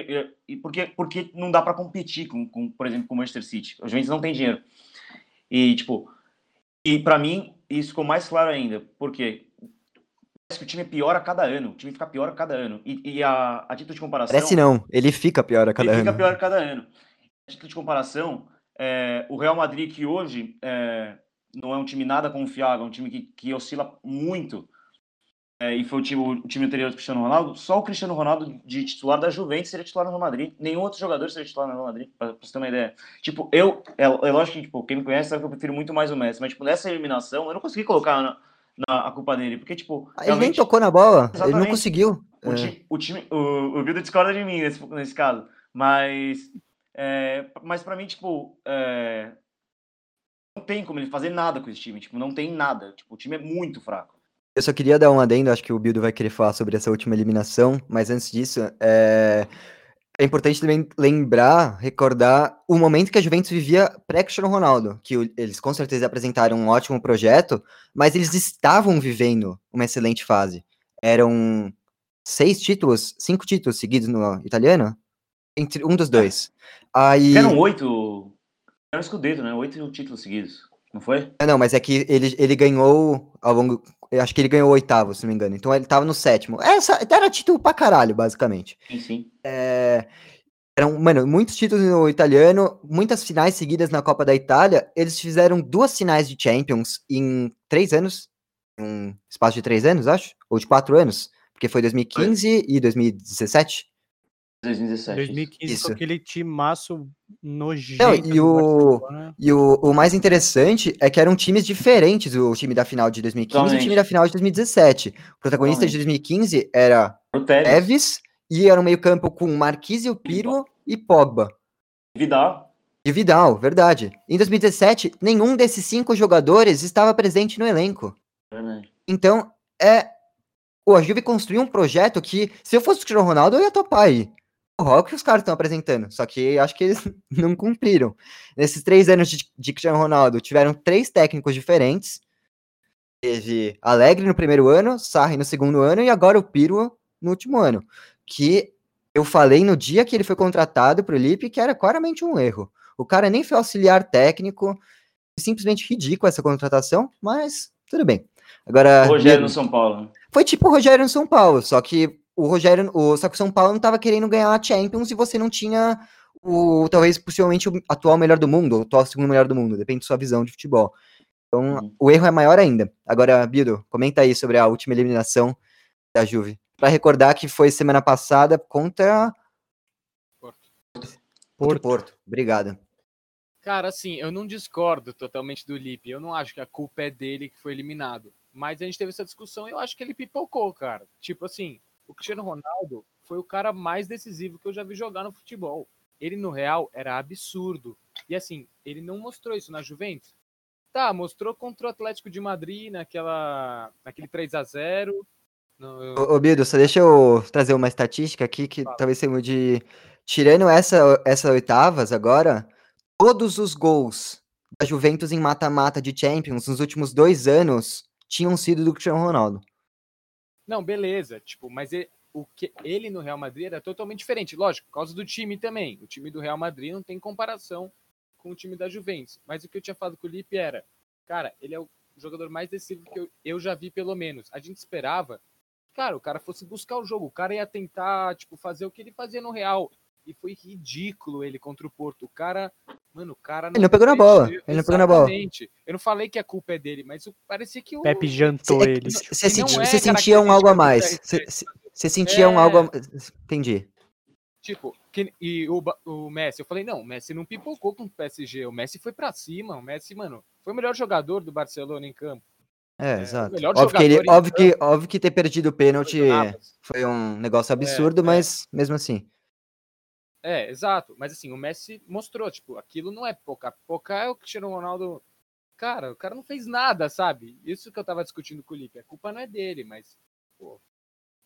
e, e por que, por que não dá para competir com, com, por exemplo, com o Manchester City? A Juventus não tem dinheiro. E, tipo, e para mim, isso ficou mais claro ainda. Porque parece que o time piora a cada ano. O time fica pior a cada ano. E, e a, a título de comparação... Parece não, ele fica pior a cada Ele ano. fica pior a cada ano. A título de comparação, é, o Real Madrid, que hoje é, não é um time nada confiável, é um time que, que oscila muito, é, e foi o time, o time anterior do Cristiano Ronaldo, só o Cristiano Ronaldo de titular da Juventus seria titular no Real Madrid. Nenhum outro jogador seria titular no Real Madrid, pra, pra você ter uma ideia. Tipo, eu, é, é lógico que tipo, quem me conhece sabe que eu prefiro muito mais o Messi, mas tipo, nessa eliminação eu não consegui colocar na, na- a culpa dele, porque tipo. Ah, Ele nem tocou na bola, ele não conseguiu. o, É. o time, o, o Bildo discorda de mim nesse, nesse caso, mas, é, mas para mim, tipo, é, não tem como ele fazer nada com esse time, tipo, não tem nada, tipo, o time é muito fraco. Eu só queria dar um adendo, acho que o Bildo vai querer falar sobre essa última eliminação, mas antes disso, é, é importante também lembrar, recordar o momento que a Juventus vivia pré-Cristiano Ronaldo, que o- eles com certeza apresentaram um ótimo projeto, mas eles estavam vivendo uma excelente fase. Eram seis títulos, cinco títulos seguidos no italiano? Entre um dos dois. Aí... Eram oito, era um escudeto, né, oito títulos seguidos, não foi? Ah, Não, mas é que ele, ele ganhou ao longo. Eu acho que ele ganhou o oitavo, se não me engano. Então ele tava no sétimo. Essa, era título pra caralho, basicamente. Sim, sim. É, eram, mano, muitos títulos no italiano, muitas finais seguidas na Copa da Itália. Eles fizeram duas finais de Champions em três anos. Um espaço de três anos, acho? Ou de quatro anos. Porque foi 2015 e 2017. 2017. 2015 Isso. com aquele timaço nojento. Não, e o-. E o, o mais interessante é que eram times diferentes, o time da final de 2015 e o Totalmente. time da final de 2017. O protagonista de 2015 era O Tevez, Tevez e era um meio-campo com Marquise, o Pirlo e Pogba. Vidal, E Vidal, verdade. Em 2017, nenhum desses cinco jogadores estava presente no elenco. verdade. Então, é. O Juve construiu um projeto que, se eu fosse o Cristiano Ronaldo, eu ia topar aí. O que os caras estão apresentando. Só que acho que eles <laughs> não cumpriram. Nesses três anos de, de Cristiano Ronaldo, tiveram três técnicos diferentes. Teve Alegre no primeiro ano, Sarri no segundo ano e agora o Pirlo no último ano. Que eu falei no dia que ele foi contratado para o Lipe que era claramente um erro. O cara nem foi auxiliar técnico. Simplesmente ridículo essa contratação, mas tudo bem. Agora, O Rogério no São Paulo. né? foi tipo o Rogério no São Paulo, só que o Rogério, o, só que o São Paulo não tava querendo ganhar a Champions e você não tinha o talvez possivelmente o atual melhor do mundo, o atual segundo melhor do mundo, depende da sua visão de futebol. Então, Uhum. o erro é maior ainda. Agora, Bido, comenta aí sobre a última eliminação da Juve. Pra recordar que foi semana passada contra Porto. Porto. Porto. Obrigado. Cara, assim, eu não discordo totalmente do Lipe. Eu não acho que a culpa é dele que foi eliminado. Mas a gente teve essa discussão e eu acho que ele pipocou, cara. Tipo assim, o Cristiano Ronaldo foi o cara mais decisivo que eu já vi jogar no futebol. Ele no Real era absurdo. E assim, ele não mostrou isso na Juventus. Tá, mostrou contra o Atlético de Madrid naquela, naquele 3 a 0 no, Ô, Bido, só deixa eu trazer uma estatística aqui que Fala. talvez seja de. Tirando essa, essa oitavas agora, todos os gols da Juventus em mata-mata de Champions nos últimos dois anos tinham sido do Cristiano Ronaldo. Não, beleza, tipo, mas ele, o que ele no Real Madrid era totalmente diferente, lógico, por causa do time também. O time do Real Madrid não tem comparação com o time da Juventus. Mas o que eu tinha falado com o Lipe era, cara, ele é o jogador mais decisivo que eu, eu já vi pelo menos. A gente esperava, cara, o cara fosse buscar o jogo, o cara ia tentar, tipo, fazer o que ele fazia no Real. E foi ridículo ele contra o Porto. O cara, mano, o cara Ele não pegou na bola, ele não pegou na bola. Eu não falei que a culpa é dele, mas parecia que o Pepe jantou Cê- ele. Você E não senti- é sentia um algo a mais. característica do Você sentia um É. algo a Entendi. Tipo, que- e o, o Messi, eu falei, não, o Messi não pipocou com o PSG, o Messi foi pra cima, o Messi, mano, foi o melhor jogador do Barcelona em campo. É, o exato. Óbvio que, ele, óbvio, que, óbvio que ter perdido o pênalti Foi um negócio absurdo, é. mas mesmo assim. É, exato, mas assim, o Messi mostrou, tipo, aquilo não é pipocar, pipocar é o Cristiano Ronaldo, cara, o cara não fez nada, sabe? Isso que eu tava discutindo com o Lipe, a culpa não é dele, mas, pô,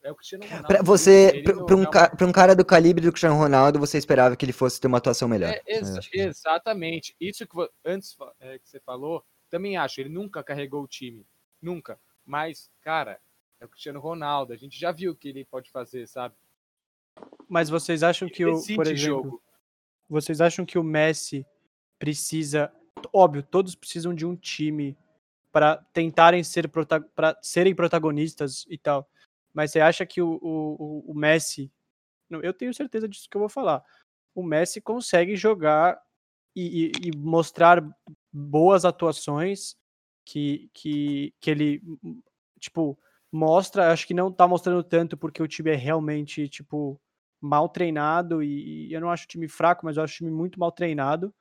é o Cristiano Ronaldo. Pra você, no pra um, ca- um cara do calibre do Cristiano Ronaldo, você esperava que ele fosse ter uma atuação melhor. É, que- exatamente. Isso que antes é, que você falou, também acho. Ele nunca carregou o time. Nunca. Mas, cara, é o Cristiano Ronaldo. A gente já viu o que ele pode fazer, sabe? Mas vocês acham que o, por exemplo, jogo. vocês acham que o Messi precisa, óbvio, todos precisam de um time para tentarem ser para serem protagonistas e tal. Mas você acha que o, o, o- o Messi, não, eu tenho certeza disso que eu vou falar. O Messi consegue jogar e, e- e mostrar boas atuações que, que, que ele tipo mostra, acho que não tá mostrando tanto porque o time é realmente tipo mal treinado e, e eu não acho o time fraco, mas eu acho o time muito mal treinado.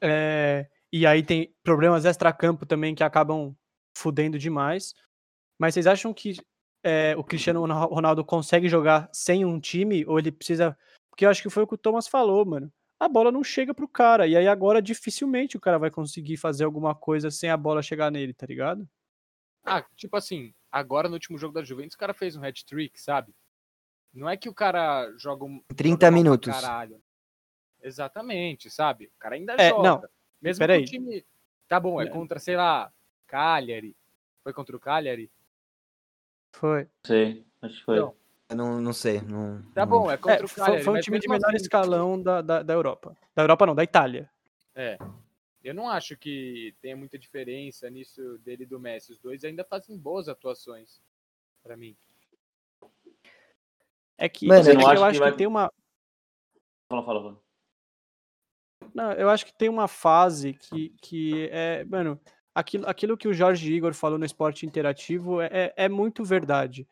É, e aí tem problemas extra-campo também que acabam fudendo demais. Mas vocês acham que é, o Cristiano Ronal- Ronaldo consegue jogar sem um time ou ele precisa? Porque eu acho que foi o que o Thomas falou, mano. A bola não chega pro cara e aí agora dificilmente o cara vai conseguir fazer alguma coisa sem a bola chegar nele, tá ligado? Ah, tipo assim, agora no último jogo da Juventus, o cara fez um hat-trick, sabe? Não é que o cara joga um. 30 joga minutos. Caralho. Exatamente, sabe? O cara ainda É, joga. não, Mesmo peraí. que o time. Tá bom, é contra, sei lá, Cagliari. Foi contra o Cagliari? Foi. Sei, acho que foi. Não. Eu não, não sei. Não, Tá não- bom, é contra É, o Cagliari. foi um time de menor assim, escalão da, da, da Europa. Da Europa não, da Itália. É. Eu não acho que tenha muita diferença nisso dele e do Messi. Os dois ainda fazem boas atuações. Pra mim. É que, Mano, é que eu acha que acho que, vai- tem uma. Fala, fala, fala. Não, eu acho que tem uma fase que, que é. Mano, aquilo, aquilo que o Jorge Igor falou no esporte interativo é, é, é muito verdade.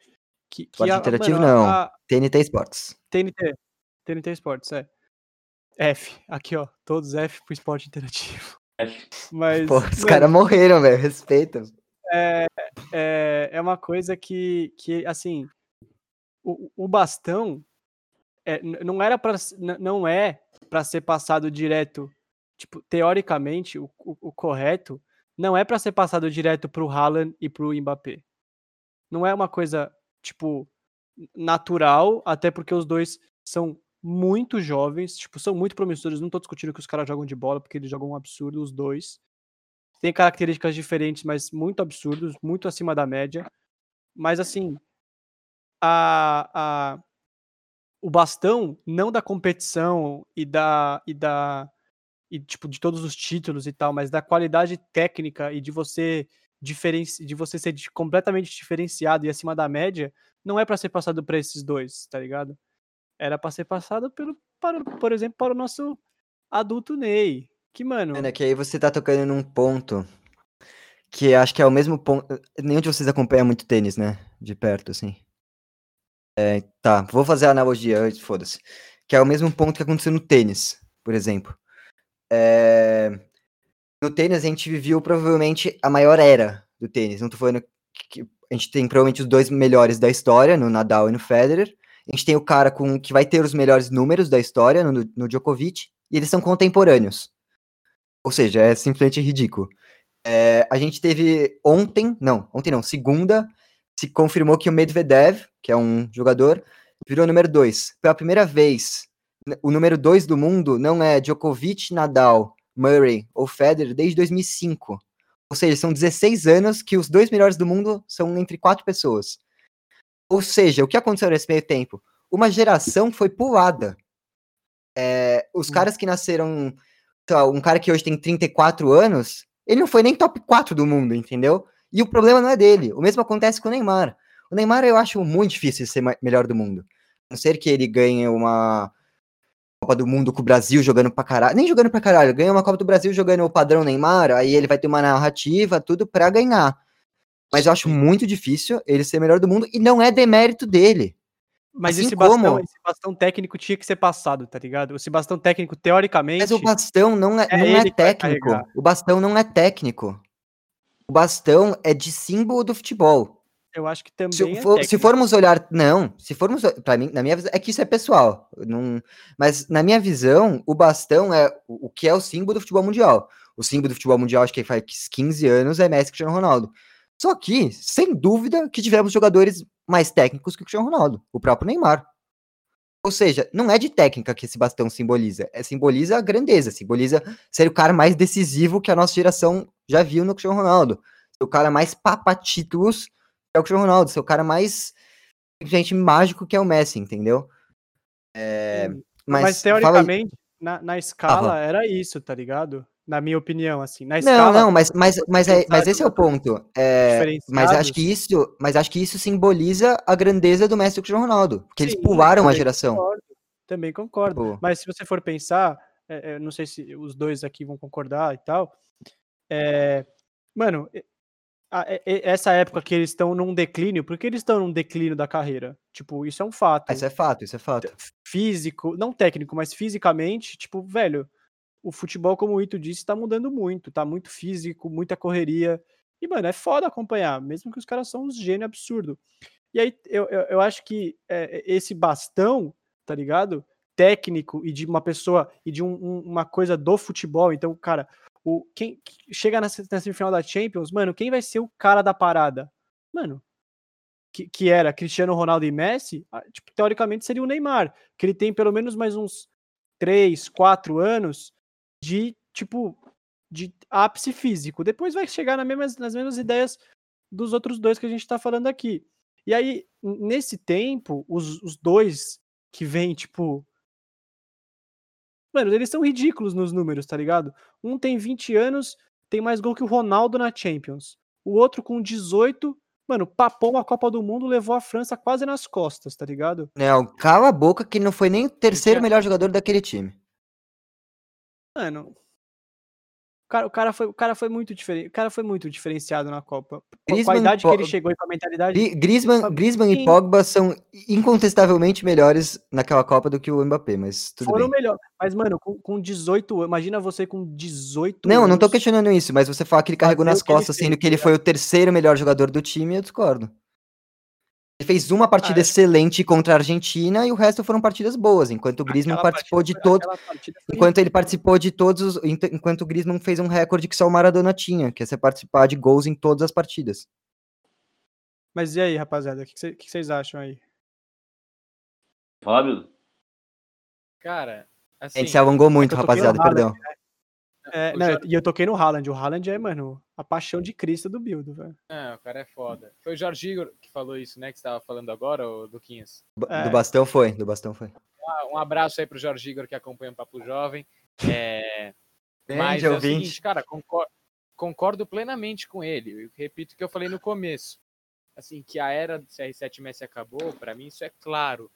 Que, que Esporte a- interativo, mano, não. a- TNT Sports. TNT. TNT Esportes, é. F. Aqui, ó. Todos F pro esporte interativo. F. Mas. Pô, os caras morreram, velho. Respeita. é, é uma coisa que, que assim, o, o bastão é, não era para não é para ser passado direto, tipo, teoricamente o, o, o correto não é para ser passado direto pro Haaland e pro Mbappé. Não é uma coisa tipo natural, até porque os dois são muito jovens, tipo, são muito promissores. Não tô discutindo que os caras jogam de bola, porque eles jogam um absurdo, os dois tem características diferentes, mas muito absurdos, muito acima da média. Mas assim, a, a, o bastão não da competição e da e da e tipo de todos os títulos e tal, mas da qualidade técnica e de você de você ser completamente diferenciado e acima da média, não é para ser passado para esses dois, tá ligado? Era para ser passado pelo para, por exemplo, para o nosso adulto Ney, Que, mano. Mano, é que aí você tá tocando num ponto que acho que é o mesmo ponto. Nenhum de vocês acompanha muito tênis, né? De perto, assim. É, tá, vou fazer a analogia antes, foda-se. Que é o mesmo ponto que aconteceu no tênis, por exemplo. É, No tênis a gente viveu provavelmente a maior era do tênis. Não tô falando que a gente tem provavelmente os dois melhores da história, no Nadal e no Federer. A gente tem o cara com que vai ter os melhores números da história, no, no Djokovic, e eles são contemporâneos. Ou seja, é simplesmente ridículo. É, a gente teve ontem, não, ontem não, segunda, se confirmou que o Medvedev, que é um jogador, virou número 2. Pela primeira vez, o número 2 do mundo não é Djokovic, Nadal, Murray ou Federer desde 2005. Ou seja, são 16 anos que os dois melhores do mundo são entre quatro pessoas. Ou seja, o que aconteceu nesse meio tempo? Uma geração foi pulada. É, os caras que nasceram. lá, um cara que hoje tem 34 anos, ele não foi nem top 4 do mundo, entendeu? E o problema não é dele. O mesmo acontece com o Neymar. O Neymar eu acho muito difícil ser melhor do mundo. A não ser que ele ganhe uma Copa do Mundo com o Brasil jogando pra caralho. Nem jogando pra caralho, ganha uma Copa do Brasil jogando o padrão Neymar, aí ele vai ter uma narrativa, tudo pra ganhar. Mas eu acho muito difícil ele ser melhor do mundo e não é demérito dele. Mas assim esse, bastão, como- esse bastão técnico tinha que ser passado, tá ligado? Esse bastão técnico, teoricamente. Mas o bastão não é, é não é técnico. O bastão não é técnico. O bastão é de símbolo do futebol. Eu acho que também. Se, é for- se formos olhar, não, se formos, para mim, na minha visão, é que isso é pessoal, não, mas na minha visão, o bastão é o o que é o símbolo do futebol mundial. O símbolo do futebol mundial, acho que faz 15 anos, é Messi Cristiano Ronaldo. Só que, sem dúvida, que tivemos jogadores mais técnicos que o Cristiano Ronaldo, o próprio Neymar. Ou seja, não é de técnica que esse bastão simboliza, é simboliza a grandeza, simboliza ser o cara mais decisivo que a nossa geração já viu no Cristiano Ronaldo. Ser o cara mais papa-títulos que é o Cristiano Ronaldo, ser o cara mais simplesmente mágico que é o Messi, entendeu? É, mas, Mas, teoricamente, na, na escala, era isso, tá ligado? Na minha opinião, assim. Na Não, escala. não, mas, mas, mas, é, mas esse é o ponto. É, mas acho que isso, mas acho que isso simboliza a grandeza do Messi e do Cristiano Ronaldo, porque eles Sim, pularam a geração. Concordo, também concordo. Tipo, Mas se você for pensar, é, é, não sei se os dois aqui vão concordar e tal. É, mano, essa época que eles estão num declínio, por que eles estão num declínio da carreira? Tipo, isso é um fato. isso é fato, isso é fato. Físico, não técnico, mas fisicamente, tipo, velho, o futebol, como o Ito disse, tá mudando muito, tá muito físico, muita correria. E, mano, é foda acompanhar, mesmo que os caras são uns gênios absurdo. E aí, eu, eu, eu acho que é, esse bastão, tá ligado? Técnico e de uma pessoa e de um- um- uma coisa do futebol. Então, cara, o, quem que chega na, na semifinal da Champions, mano, quem vai ser o cara da parada? Mano, que, que era Cristiano Ronaldo e Messi, tipo, teoricamente seria o Neymar, que ele tem pelo menos mais uns 3, 4 anos de, tipo, de ápice físico. Depois vai chegar na mesmas, nas mesmas ideias dos outros dois que a gente tá falando aqui. E aí, nesse tempo, os, os dois que vêm, tipo. Mano, eles são ridículos nos números, tá ligado? Um tem 20 anos, tem mais gol que o Ronaldo na Champions. O outro com 18, mano, papou uma Copa do Mundo, levou a França quase nas costas, tá ligado? Não, cala a boca que não foi nem o terceiro melhor jogador daquele time. Mano. O cara, o cara, foi, o cara foi muito diferente. O cara foi muito diferenciado na Copa. A- Com a Griezmann, idade que ele chegou e com a mentalidade. Gri- Griezmann, Griezmann e. Pogba são incontestavelmente melhores naquela Copa do que o Mbappé, mas tudo foram bem. melhor. Mas, mano, com, com 18 anos. Imagina você com 18 Não, anos. não tô questionando isso, mas você fala que ele carregou nas costas, sendo que ele tá foi o terceiro melhor jogador do time, eu discordo. Ele fez uma partida Ah, é. excelente contra a Argentina e o resto foram partidas boas, enquanto o Griezmann participou partida de todos, enquanto ele participou de todos, os- enquanto o Griezmann fez um recorde que só o Maradona tinha, que é você participar de gols em todas as partidas. Mas e aí, rapaziada? O que, que, que vocês acham aí? Fábio? Cara, A assim, gente se alongou muito, no rapaziada, perdão. É, não, Jor- e eu toquei no Haaland. O Haaland é, mano, a paixão de Cristo do Bildo, velho. Não, o cara é foda. Foi o Jorge Igor que falou isso, né? Que você tava falando agora, ô Duquinhas. É. Do bastão foi, do bastão foi. Ah, Um abraço aí pro Jorge Igor que acompanha o Papo Jovem. É, <laughs> Mas Grande é o ouvinte. seguinte, cara, concor- concordo plenamente com ele. Eu repito o que eu falei no começo. Assim, que a era do CR7 Messi acabou, pra mim isso é claro.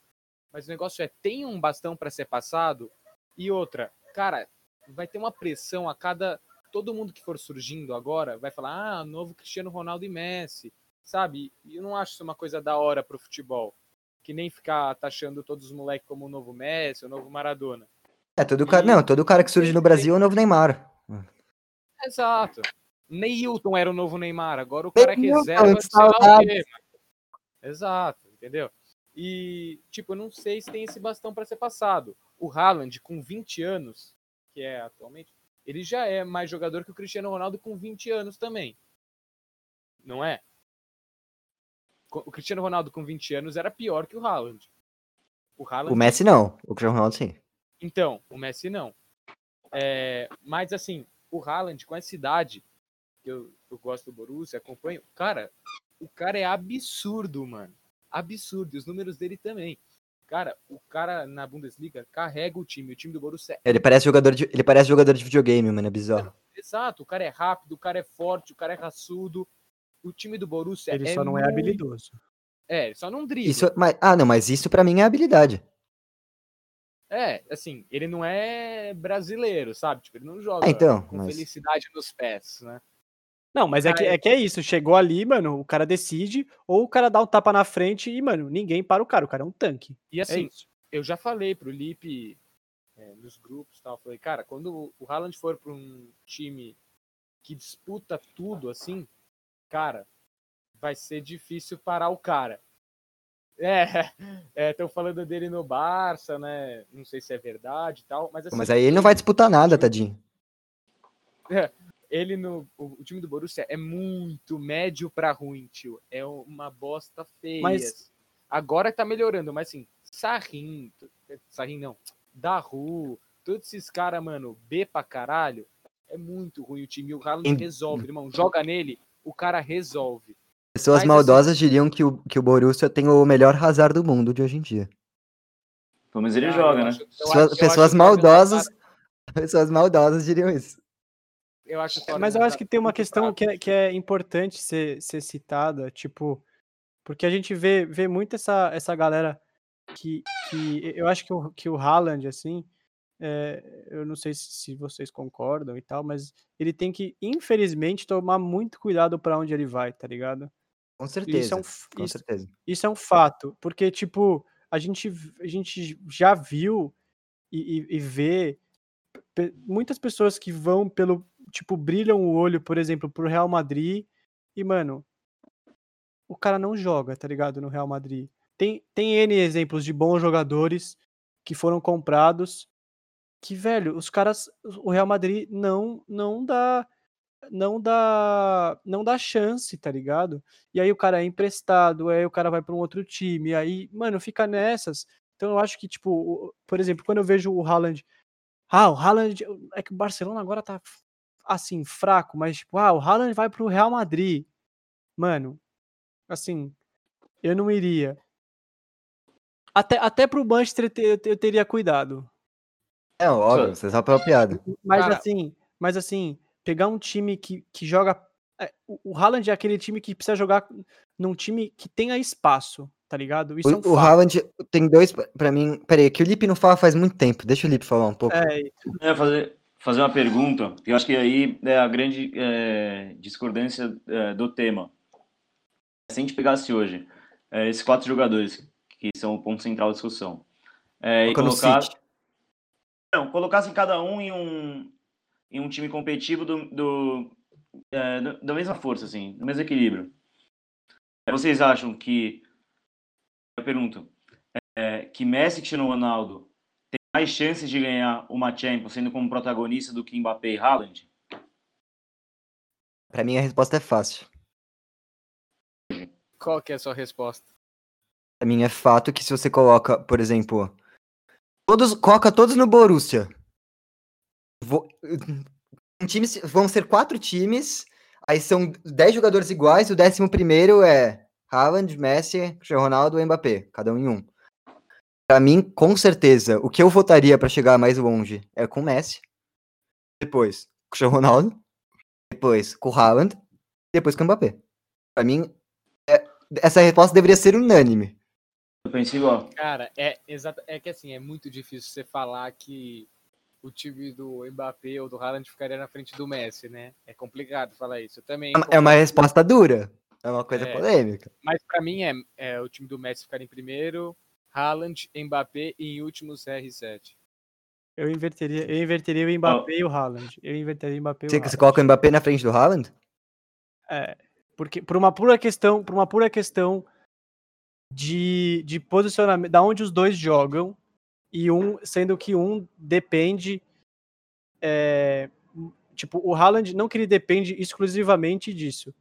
Mas o negócio é, tem um bastão pra ser passado? E outra, cara, vai ter uma pressão a cada. Todo mundo que for surgindo agora vai falar, ah, novo Cristiano Ronaldo e Messi, sabe? E eu não acho isso uma coisa da hora pro futebol. Que nem ficar taxando todos os moleques como o novo Messi, o novo Maradona. É, todo cara. Não, todo cara que surge no Brasil é o novo Neymar. Exato. Neilton era o novo Neymar, agora o cara é Neilton, reserva de sei lá o saudades. quê. Exato, entendeu? E, tipo, eu não sei se tem esse bastão para ser passado. O Haaland, com 20 anos, que é atualmente, ele já é mais jogador que o Cristiano Ronaldo com 20 anos também. Não é? O Cristiano Ronaldo com 20 anos era pior que o Haaland. O Haaland O Messi não. O Cristiano Ronaldo sim. então, o Messi não. É, mas assim, o Haaland com essa idade, que eu, eu gosto do Borussia, acompanho, cara, o cara é absurdo, mano. Absurdo. E os números dele também. Cara, o cara na Bundesliga carrega o time. O time do Borussia é Ele parece jogador de, ele parece jogador de videogame, mano. É bizarro. exato. O cara é rápido, o cara é forte, o cara é raçudo. O time do Borussia Ele é só não é muito- habilidoso. É, ele só não dribla. Isso, mas, ah, não, mas isso pra mim é habilidade. É, assim, ele não é brasileiro, sabe? Tipo, ele não joga Ah, então, com mas- felicidade nos pés, né? Não, mas é que, Cara, é que é isso. Chegou ali, mano, o cara decide, ou o cara dá um tapa na frente e, mano, ninguém para o cara. O cara é um tanque. E É assim, isso. eu já falei pro Lipe é, nos grupos e tal, falei, cara, quando o Haaland for para um time que disputa tudo assim, cara, vai ser difícil parar o cara. <laughs> É, estão falando dele no Barça, né? Não sei se é verdade e tal, mas assim, Mas aí ele não vai disputar nada, tadinho. Ele no o, time do Borussia é muito médio pra ruim, tio. É uma bosta feia. Mas- Agora tá melhorando, mas assim, Sarrin, Sarrin não, Daru, todos esses caras, mano, B pra caralho, é muito ruim o time. E o Haaland Em- resolve, irmão. Joga nele, o cara resolve. Pessoas Mas, assim- maldosas diriam que o, que o Borussia tem o melhor Hazard do mundo de hoje em dia. Pelo menos ele Ah, joga, né? acho- Pessoas, maldosas. <laughs> Pessoas maldosas diriam isso. Eu acho Torgan Mas eu acho que tem uma muito questão que é, que é importante ser, ser citada, tipo, porque a gente vê, vê muito essa, essa galera que, que eu acho que o, que o Haaland, assim, é, eu não sei se, se vocês concordam e tal, mas ele tem que, infelizmente, tomar muito cuidado pra onde ele vai, tá ligado? Com Isso certeza. é um, Com isso, certeza. isso é um fato, porque, tipo, a gente, a gente já viu e, e, e vê muitas pessoas que vão pelo, tipo, brilham o olho, por exemplo, pro Real Madrid e, mano, o cara não joga, tá ligado, no Real Madrid. Tem, tem N exemplos de bons jogadores que foram comprados que, velho, os caras, o Real Madrid não, não dá, não dá, não dá chance, tá ligado? E aí o cara é emprestado, aí o cara vai para um outro time, aí, mano, fica nessas. Então eu acho que, tipo, por exemplo, quando eu vejo o Haaland. Ah, o Haaland. É que o Barcelona agora tá assim, fraco, mas, tipo, ah, o Haaland vai pro Real Madrid. Mano, assim, eu não iria. Até, até pro Manchester eu eu te- eu teria cuidado. É óbvio, você só pela piada. Mas Cara- assim, mas assim, pegar um time que, que joga. é, o o Haaland é aquele time que precisa jogar num time que tenha espaço, tá ligado? Isso é um O, o. Haaland tem dois, pra- pra mim. Peraí, que o Lipe não fala faz muito tempo. Deixa o Lipe falar um pouco. É, Eu ia fazer, fazer uma pergunta, eu acho que aí é a grande é, discordância é, do tema. Se a gente pegasse hoje é, esses quatro jogadores, que são o ponto central da discussão, é, e colocar, não, colocassem cada um em um, em um time competitivo do, do, é, do- da mesma força, assim, do mesmo equilíbrio. É, Vocês acham que, eu pergunto, é, que Messi Cristiano Ronaldo mais chances de ganhar uma Champions sendo como protagonista do que Mbappé e Haaland? Pra mim a resposta é fácil. Qual que é a sua resposta? Pra mim é fato que se você coloca, por exemplo, todos, coloca todos no Borussia. Vo- um time, vão ser quatro times, aí são 10 jogadores iguais, o décimo primeiro é Haaland, Messi, Cristiano Ronaldo e Mbappé, cada um em um. Pra mim, com certeza, o que eu votaria pra chegar mais longe é com o Messi, depois com o Cristiano Ronaldo, depois com o Haaland, depois com o Mbappé. Pra mim, é- essa resposta deveria ser unânime. Eu pensei, ó, Cara, é exato, é que assim, é muito difícil você falar que o time do Mbappé ou do Haaland ficaria na frente do Messi, né? É complicado falar isso. Eu também. É uma resposta dura. É uma coisa É. polêmica. Mas pra mim é, é o time do Messi ficar em primeiro, Haaland, Mbappé e em último CR7. Eu inverteria, eu inverteria o Mbappé e o Haaland. Eu inverteria o Mbappé e o Você, Haaland. você coloca o Mbappé na frente do Haaland? É, porque por uma pura questão, por uma pura questão de, de posicionamento, da onde os dois jogam e um, sendo que um depende, é, tipo, o Haaland não que ele depende exclusivamente disso,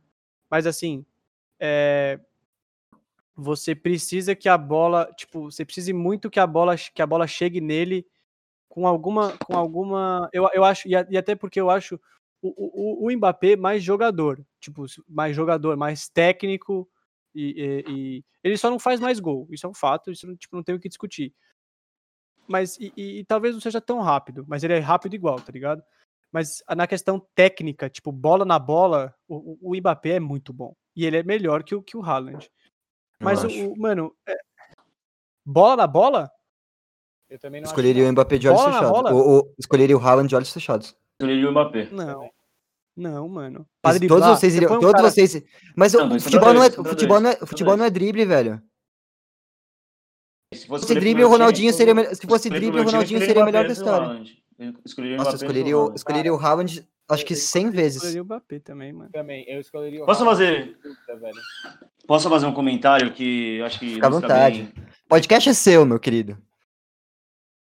mas assim, é, você precisa que a bola, tipo, você precisa muito que a bola, que a bola chegue nele com alguma, com alguma, eu, eu acho e, a- e até porque eu acho o, o, o Mbappé mais jogador, tipo, mais jogador, mais técnico e, e- e- ele só não faz mais gol, isso é um fato, isso tipo, não tem o que discutir. Mas e, e- talvez não seja tão rápido, mas ele é rápido igual, tá ligado? Mas na questão técnica, tipo, bola na bola, o, o- o Mbappé é muito bom e ele é melhor que o que o Haaland. Eu Mas o, o- mano, é- bola na bola? Eu também não Escolheria o acho. Mbappé de olhos Bola fechados. Ou, ou escolheria o Haaland de olhos fechados. Escolheria o Mbappé. Não. Não, mano. Mas Pra todos driblar, vocês você iriam. um todos cara- vocês. Mas o- Não, o dois futebol não é, contra o dois, futebol não é, o futebol dois. não é drible, velho. Se Se fosse drible, o Ronaldinho time, seria eu- melhor. Se fosse drible, o Ronaldinho seria o melhor da história. Eu escolheria o Nossa, eu escolheria o, Haaland. escolheria o Haaland, acho que 100 vezes. Escolheria o Mbappé também, mano. Também, eu escolheria o Posso fazer-. Posso fazer um comentário que acho que Fica à vontade. bem, Podcast é seu, meu querido.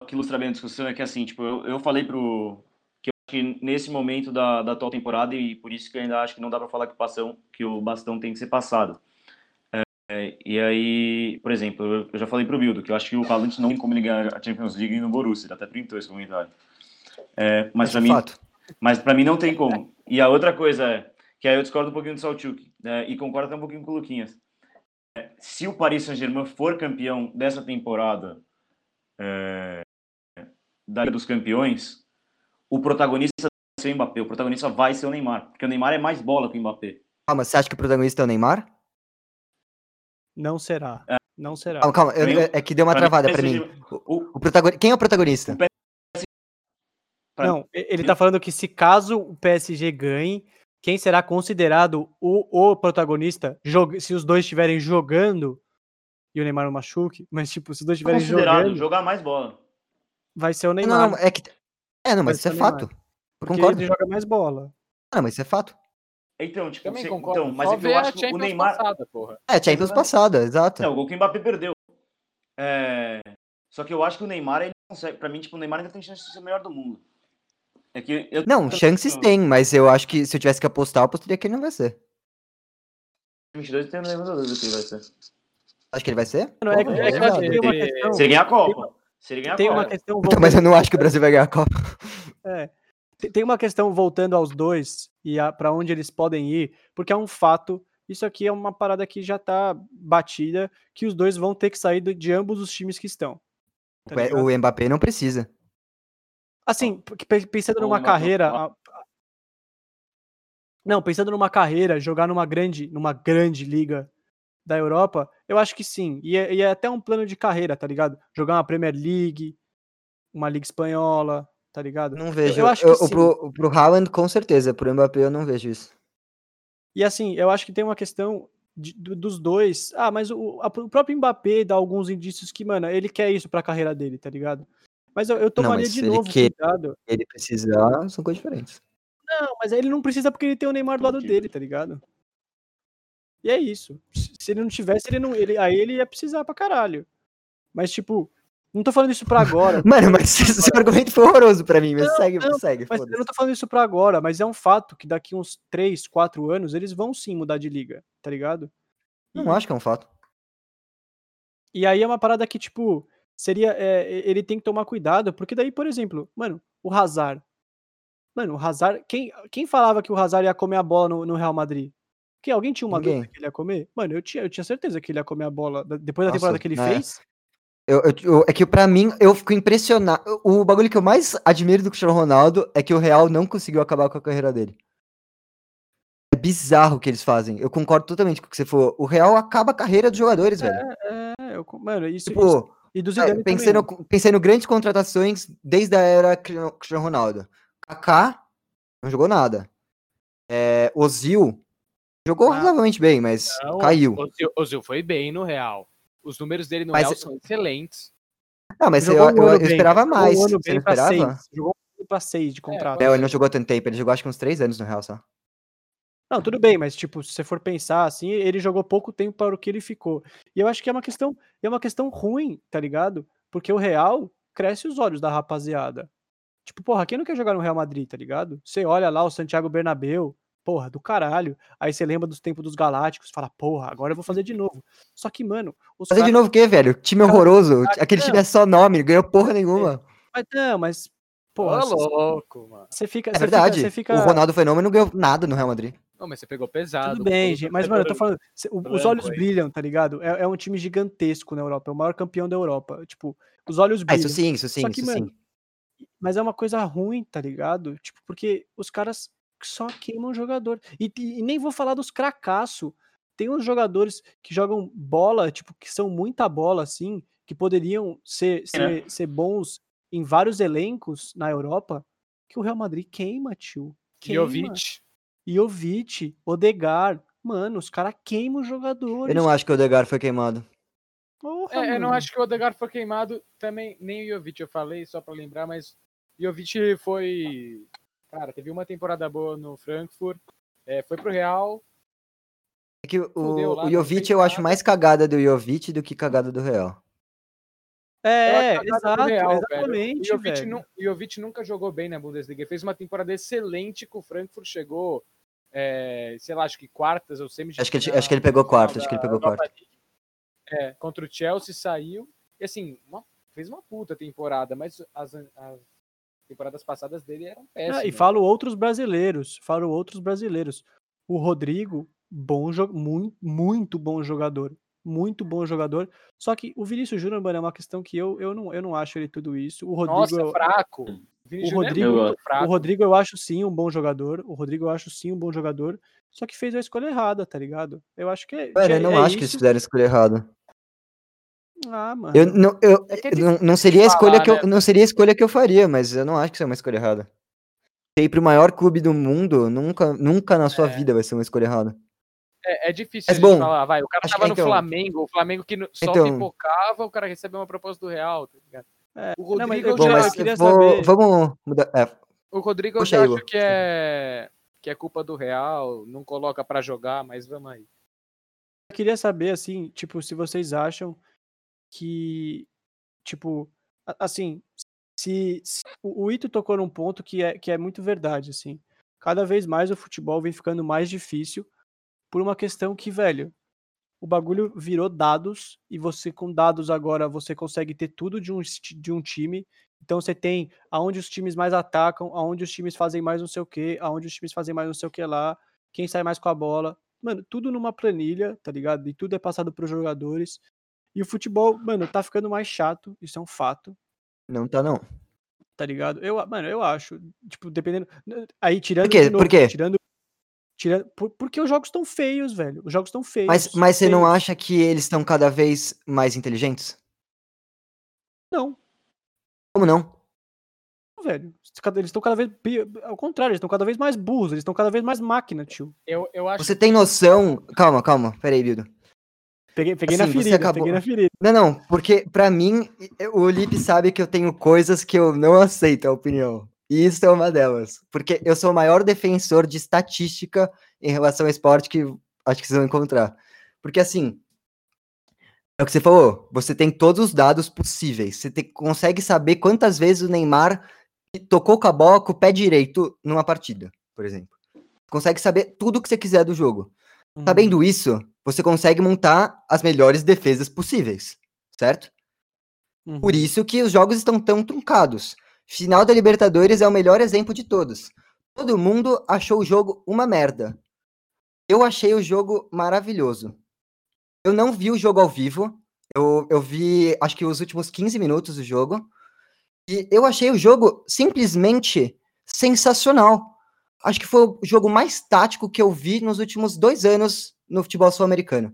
que ilustra bem a discussão é que assim, tipo, eu, eu falei pro que eu acho que nesse momento da, da atual temporada e por isso que eu ainda acho que não dá pra falar que o passão, que o bastão tem que ser passado. É, e aí, por exemplo, eu, já falei pro Bildo que eu acho que o Haaland não tem como ganhar a Champions League no Borussia, até printou esse comentário. É, mas pra mim. Mas pra mim não tem como. E a outra coisa é, que aí eu discordo um pouquinho do Salchuk, né, e concordo até um pouquinho com o Luquinhas. É, Se o Paris Saint-Germain for campeão dessa temporada é, da Liga dos Campeões, o protagonista vai ser o Mbappé, o protagonista vai ser o Neymar, porque o Neymar é mais bola que o Mbappé. Calma, você acha que o protagonista é o Neymar? Não será. Não será. Calma, calma. eu- é que deu uma Pra travada pra mim. PSG O, O. Quem é o protagonista? pra- Não, e- ele tá falando que se caso o PSG ganhe, quem será considerado o, o protagonista, se os dois estiverem jogando e o Neymar não machuque, <laughs> mas tipo, se os dois estiverem considerado jogando, jogar mais bola. vai ser o Não, Neymar. não, é que. É, não, mas Vai isso é fato. Eu porque concordo. ele joga mais bola. Ah, mas isso é fato. Então, tipo, Também você- concordo. então, mas Só é que ver eu acho que o Champions Neymar, passada, porra. É, Champions passada, exato. É, o gol que o Mbappé perdeu. É, Só que eu acho que o Neymar, ele consegue. Pra mim, tipo, o Neymar ainda tem chance de ser o melhor do mundo. É que eu... Não, chances tem, mas eu acho que se eu tivesse que apostar, eu apostaria que ele não vai ser. 22 tem nenhuma dúvida que ele vai ser. Acho que ele vai ser? Não, é, Pô, é que eu que ele- questão. Se ele ganhar a Copa. Se ele ganhar a Tem Copa. uma questão Então, mas eu não acho que o Brasil vai ganhar a Copa. <laughs> é, tem- uma questão voltando aos dois e a, para onde eles podem ir, porque é um fato. Isso aqui é uma parada que já tá batida, que os dois vão ter que sair de ambos os times que estão. tá? O Mbappé não precisa. Assim, pensando numa uma carreira. Não, pensando numa carreira, jogar numa grande, numa grande liga da Europa, eu acho que sim. E é, e é até um plano de carreira, tá ligado? Jogar uma Premier League, uma Liga Espanhola, tá ligado? Não vejo. eu acho que eu- sim. pro, pro Haaland, com certeza. Pro Mbappé, eu não vejo isso. E assim, eu acho que tem uma questão de- do- dos dois. Ah, mas o, a- o próprio Mbappé dá alguns indícios que, mano, ele quer isso pra carreira dele, tá ligado? Mas eu, eu tomaria mas de novo quer- cuidado. Ele precisar, são coisas diferentes. Não, mas ele não precisa porque ele tem o Neymar do lado Entendi. dele, tá ligado? E é isso. Se ele não tivesse, ele não, ele, aí ele ia precisar pra caralho. Mas, tipo, não tô falando isso pra agora. <laughs> Mano, mas esse argumento foi horroroso pra mim, mas Não, segue, não, segue, Mas eu não tô falando isso pra agora, mas é um fato que daqui uns 3, 4 anos eles vão sim mudar de liga, tá ligado? E, Não acho que é um fato. e aí é uma parada que, tipo, seria. é, ele tem que tomar cuidado, porque daí, por exemplo, mano, o Hazard. Mano, o Hazard. Quem, quem falava que o Hazard ia comer a bola no, no Real Madrid? Que alguém tinha uma Ninguém. dúvida que ele ia comer? Mano, eu tinha, eu tinha certeza que ele ia comer a bola depois da Nossa, temporada que ele né? fez. Eu, eu- eu- é que pra mim, eu fico impressionado. O bagulho que eu mais admiro do Cristiano Ronaldo é que o Real não conseguiu acabar com a carreira dele. É bizarro o que eles fazem. Eu concordo totalmente com o que você falou. O Real acaba a carreira dos jogadores, velho. É, eu, co- mano, isso, isso- Tipo, E do É, Zidane pensei, também. no, pensei no grandes contratações desde a era Cristiano Ronaldo. Kaká não jogou nada. É, Ozil jogou Ah, razoavelmente bem, mas Não, caiu. Ozil, Ozil foi bem no Real. Os números dele no Mas- Real são excelentes. Não, mas eu, um eu- eu esperava jogou um mais. ano bem esperava? seis, Jogou um ano pra seis de contrato. É, ele não jogou tanto tempo, ele jogou acho que uns três anos no Real só. Não, tudo bem, mas tipo, se você for pensar assim, ele jogou pouco tempo para o que ele ficou. E eu acho que é uma questão, é uma questão ruim, tá ligado? Porque o Real cresce os olhos da rapaziada. Tipo, porra, quem não quer jogar no Real Madrid, tá ligado? Você olha lá o Santiago Bernabéu, porra, do caralho. Aí você lembra dos tempos dos Galácticos, fala, porra, agora eu vou fazer de novo. Só que, mano, os Fazer de caras- novo o quê, velho? Time Cara, horroroso. cara, Aquele não. time é só nome, ganhou porra nenhuma. Mas não, mas porra, louco, mano. você fica, É você verdade. fica, você fica O Ronaldo Fenômeno não ganhou nada no Real Madrid. Não, mas você pegou pesado. Tudo bem, gente, mas, mano, eu tô falando, os olhos aí. brilham, tá ligado? É, é um time gigantesco na Europa, é o maior campeão da Europa. Tipo, os olhos Ah, brilham. isso sim, isso sim, Só que, isso mano, sim. mas é uma coisa ruim, tá ligado? Tipo, porque os caras só queimam jogador. E, e nem vou falar dos cracaço. Tem uns jogadores que jogam bola, tipo, que são muita bola, assim, que poderiam ser, ser, ser bons em vários elencos na Europa, que o Real Madrid queima, tio. Queima. Jovic. Jovic, Odegar. Mano, os caras queimam os jogadores. Eu não acho que o Odegaard foi queimado. Porra, É, eu não acho que o Odegaard foi queimado também, nem o Jovic eu falei, só pra lembrar, mas Jovic foi. Cara, teve uma temporada boa no Frankfurt, é, foi pro Real. É que o, o Jovic eu acho mais cagada do Jovic do que cagada do Real. É, a exato, Real, velho. exatamente, O Jovic, velho. nu- Jovic nunca jogou bem na Bundesliga. Ele fez uma temporada excelente com o Frankfurt, chegou, é, sei lá, acho que quartas ou semi Acho que ele- acho que ele pegou quarto, acho que ele pegou quarto. É, contra o Chelsea saiu. E assim, uma- fez uma puta temporada, mas as, as temporadas passadas dele eram péssimas. Ah, e falo outros brasileiros, falo outros brasileiros. O Rodrigo, bom muito, muito bom jogador, muito bom jogador. Só que o Vinícius Júnior, mano, é uma questão que eu, eu, não, eu não acho ele tudo isso. O Rodrigo, Nossa, eu- fraco. O Vini o Júnior Rodrigo- é muito Eu- fraco. o Rodrigo eu acho sim um bom jogador. O Rodrigo eu acho sim um bom jogador. Só que fez a escolha errada, tá ligado? Eu acho que é, Mano, que eu é- não é acho que eles isso. fizeram a escolha errada. Ah, mano. Eu não, eu, É é não, não seria a escolha falar, que eu né? não seria a escolha que eu faria, mas eu não acho que isso é uma escolha errada. Ir pro maior clube do mundo, nunca, nunca na sua É. vida vai ser uma escolha errada. É, é difícil Mas bom, falar, vai, o cara acho tava que no então- Flamengo, o Flamengo que só Então- pipocava, o cara recebeu uma proposta do Real, tá ligado? É, O não, mas Rodrigo eu eu Bom, já- já- mas eu queria vou- saber. vamos mudar. é, O Rodrigo eu Puxa aí, acho que é, que é culpa do Real, não coloca pra jogar, mas vamos aí. Eu queria saber, assim, tipo, se vocês acham que, tipo, assim, se, se- o o Ito tocou num ponto que é, que é muito verdade, assim. Cada vez mais o futebol vem ficando mais difícil por uma questão que, velho, o bagulho virou dados e você com dados agora você consegue ter tudo de um, de um time. Então você tem aonde os times mais atacam, aonde os times fazem mais não sei o que, aonde os times fazem mais não sei o que lá, quem sai mais com a bola. Mano, tudo numa planilha, tá ligado? E tudo é passado pros jogadores. E o futebol, mano, tá ficando mais chato, isso é um fato, não tá, não. tá ligado? Eu, mano, eu acho, tipo, dependendo. Aí tirando. quê? de Por quê? Tirando. Tirando por- porque os jogos estão feios, velho. Os jogos estão feios. Mas, mas você não acha que eles estão cada vez mais inteligentes? Não, Como não? velho. Eles estão cada vez. Ao contrário, eles estão cada vez mais burros, eles estão cada vez mais máquina, tio. Eu, eu acho Você tem noção. Calma, calma, peraí, Bildo. Peguei, peguei na Assim, você ferida, acabou- peguei na ferida. Não, não, porque pra mim, o Lipe sabe que eu tenho coisas que eu não aceito a opinião. E isso é uma delas. Porque eu sou o maior defensor de estatística em relação ao esporte que acho que vocês vão encontrar. Porque assim, é o que você falou, você tem todos os dados possíveis. Você consegue saber quantas vezes o Neymar tocou com a bola com o pé direito numa partida, por exemplo. Consegue saber tudo o que você quiser do jogo. Uhum. Sabendo isso, você consegue montar as melhores defesas possíveis, certo? Uhum. Por isso que os jogos estão tão truncados. Final da Libertadores é o melhor exemplo de todos. Todo mundo achou o jogo uma merda. Eu achei o jogo maravilhoso. Eu não vi o jogo ao vivo. Eu, eu vi, acho que os últimos 15 minutos do jogo. E eu achei o jogo simplesmente sensacional. Acho que foi o jogo mais tático que eu vi nos últimos dois anos no futebol sul-americano.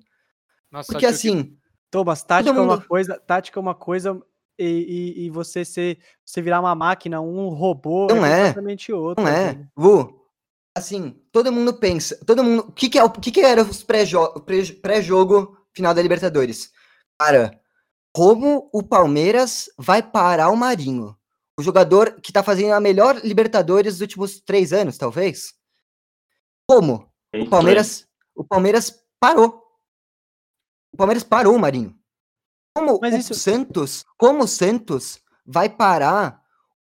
Nossa, Porque acho que- assim, Thomas, tática é uma mundo- coisa, tática é uma coisa e, e- e você ser, você virar uma máquina, um robô, Não é. completamente outra. Não é. Vu. Assim, todo mundo pensa, todo mundo, o que que é o que que era os pré-jo- pré- pré-jogo final da Libertadores? Cara, como o Palmeiras vai parar o Marinho? O jogador que tá fazendo a melhor Libertadores dos últimos três anos, talvez? Como? O Palmeiras, o Palmeiras parou. O Palmeiras parou o Marinho. Como Mas o isso- Santos, como o Santos vai parar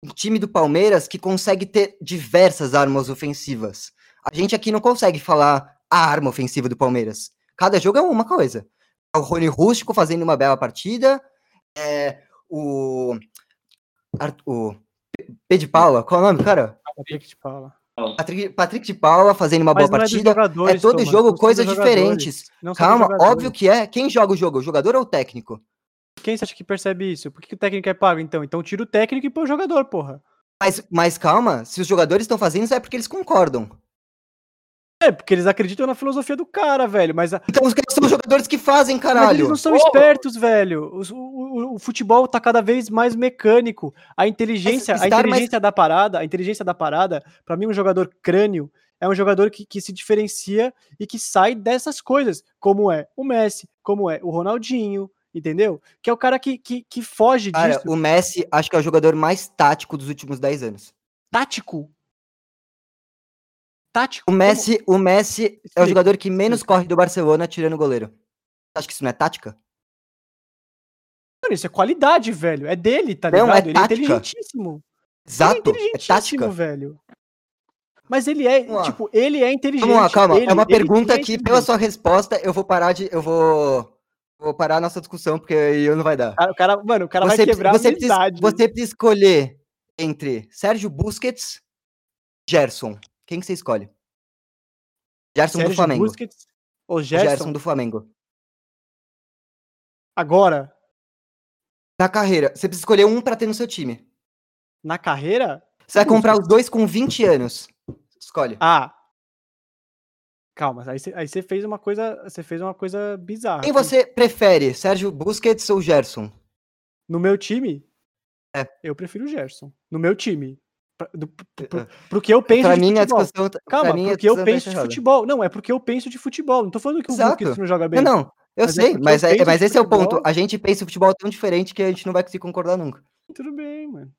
o time do Palmeiras que consegue ter diversas armas ofensivas? A gente aqui não consegue falar a arma ofensiva do Palmeiras. Cada jogo é uma coisa. É o Rony Rústico fazendo uma bela partida, é o o P- de Paula, qual é o nome, cara? Patrick de Paula. Patrick, Patrick de Paula fazendo uma Mas boa é partida. jogadores, É todo Thomas, jogo coisas diferentes. Calma, óbvio que é. Quem joga o jogo? O jogador ou o técnico? Quem você acha que percebe isso? Por que, que o técnico é pago, então? Então tira o técnico e põe o jogador, porra. Mas, mas calma, se os jogadores estão fazendo isso é porque eles concordam. É, porque eles acreditam na filosofia do cara, velho. Mas, a- Então os caras são os jogadores que fazem, mas eles caralho. não são Porra! espertos, velho. O, o- o futebol tá cada vez mais mecânico. A inteligência, a estar mais- inteligência da parada, a inteligência da parada, pra mim, um jogador crânio é um jogador que, que se diferencia e que sai dessas coisas, como é o Messi, como é o Ronaldinho, entendeu? Que é o cara que, que, que foge Cara, disso. o Messi acho que é o jogador mais tático dos últimos 10 anos. Tático. Tático. O Messi, o Messi é o jogador que menos corre do Barcelona tirando o goleiro. Acho que isso não é tática? Mano, isso é qualidade, velho. É dele, tá Não, é ligado? ele é tática. inteligentíssimo. Exato, ele é é inteligentíssimo, tática. velho. Mas ele é, Vamos lá. tipo, ele é inteligente. Vamos lá, calma. ele- é uma ele pergunta é que, pela sua resposta, eu vou parar de. Eu vou. Vou parar a nossa discussão, porque aí eu não vai dar. Cara, o cara, mano, o cara vai Você, quebrar você, a precisa, amizade. você precisa escolher entre Sérgio Busquets e Gerson. Quem que você escolhe? Gerson do Sérgio Flamengo. Busquets ou Gerson, Gerson do Flamengo. agora, Na carreira, você precisa escolher um pra ter no seu time. na carreira, Você vai comprar os dois com 20 anos. Escolhe. ah, calma, aí você, aí você fez uma coisa, você fez uma coisa bizarra. Quem aqui. você prefere, Sérgio Busquets ou Gerson? No meu time, É. eu prefiro o Gerson. No meu time. Do, pro, pro, Eh, pro que eu penso Pra de mim, a futebol. discussão. tá- Calma, mim, a porque eu discussão tá penso de futebol. Não, é porque eu penso de futebol. Não tô falando que o Exato. Busquets não joga bem. Não, não, eu Mas é sei, porque mas, é, mas esse é o ponto. futebol. A gente pensa o futebol tão diferente que a gente não vai conseguir concordar nunca. Tudo bem, mano.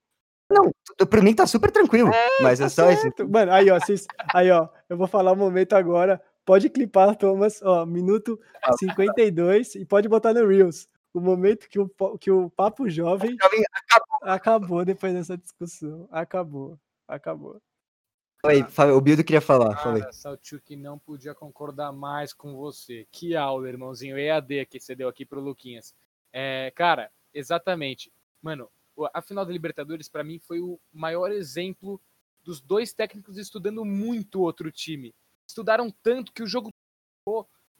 T- Pra mim tá super tranquilo, mas é Tá só isso. certo. Mano, aí, ó, vocês, aí, ó, eu vou falar um momento agora. Pode clipar, Thomas, ó, minuto Tá. 52 e pode botar no Reels. O momento que o, que o Papo Jovem Jovem, acabou depois dessa discussão. Acabou. Acabou. Oi, Fábio, o Bildo queria falar. Falei. Cara, Saltchuk não podia concordar mais com você. Que aula, irmãozinho. EAD que você deu aqui pro Luquinhas. É, cara, exatamente. Mano, o- a final da Libertadores, pra mim, foi o maior exemplo dos dois técnicos estudando muito outro time. Estudaram tanto que o jogo.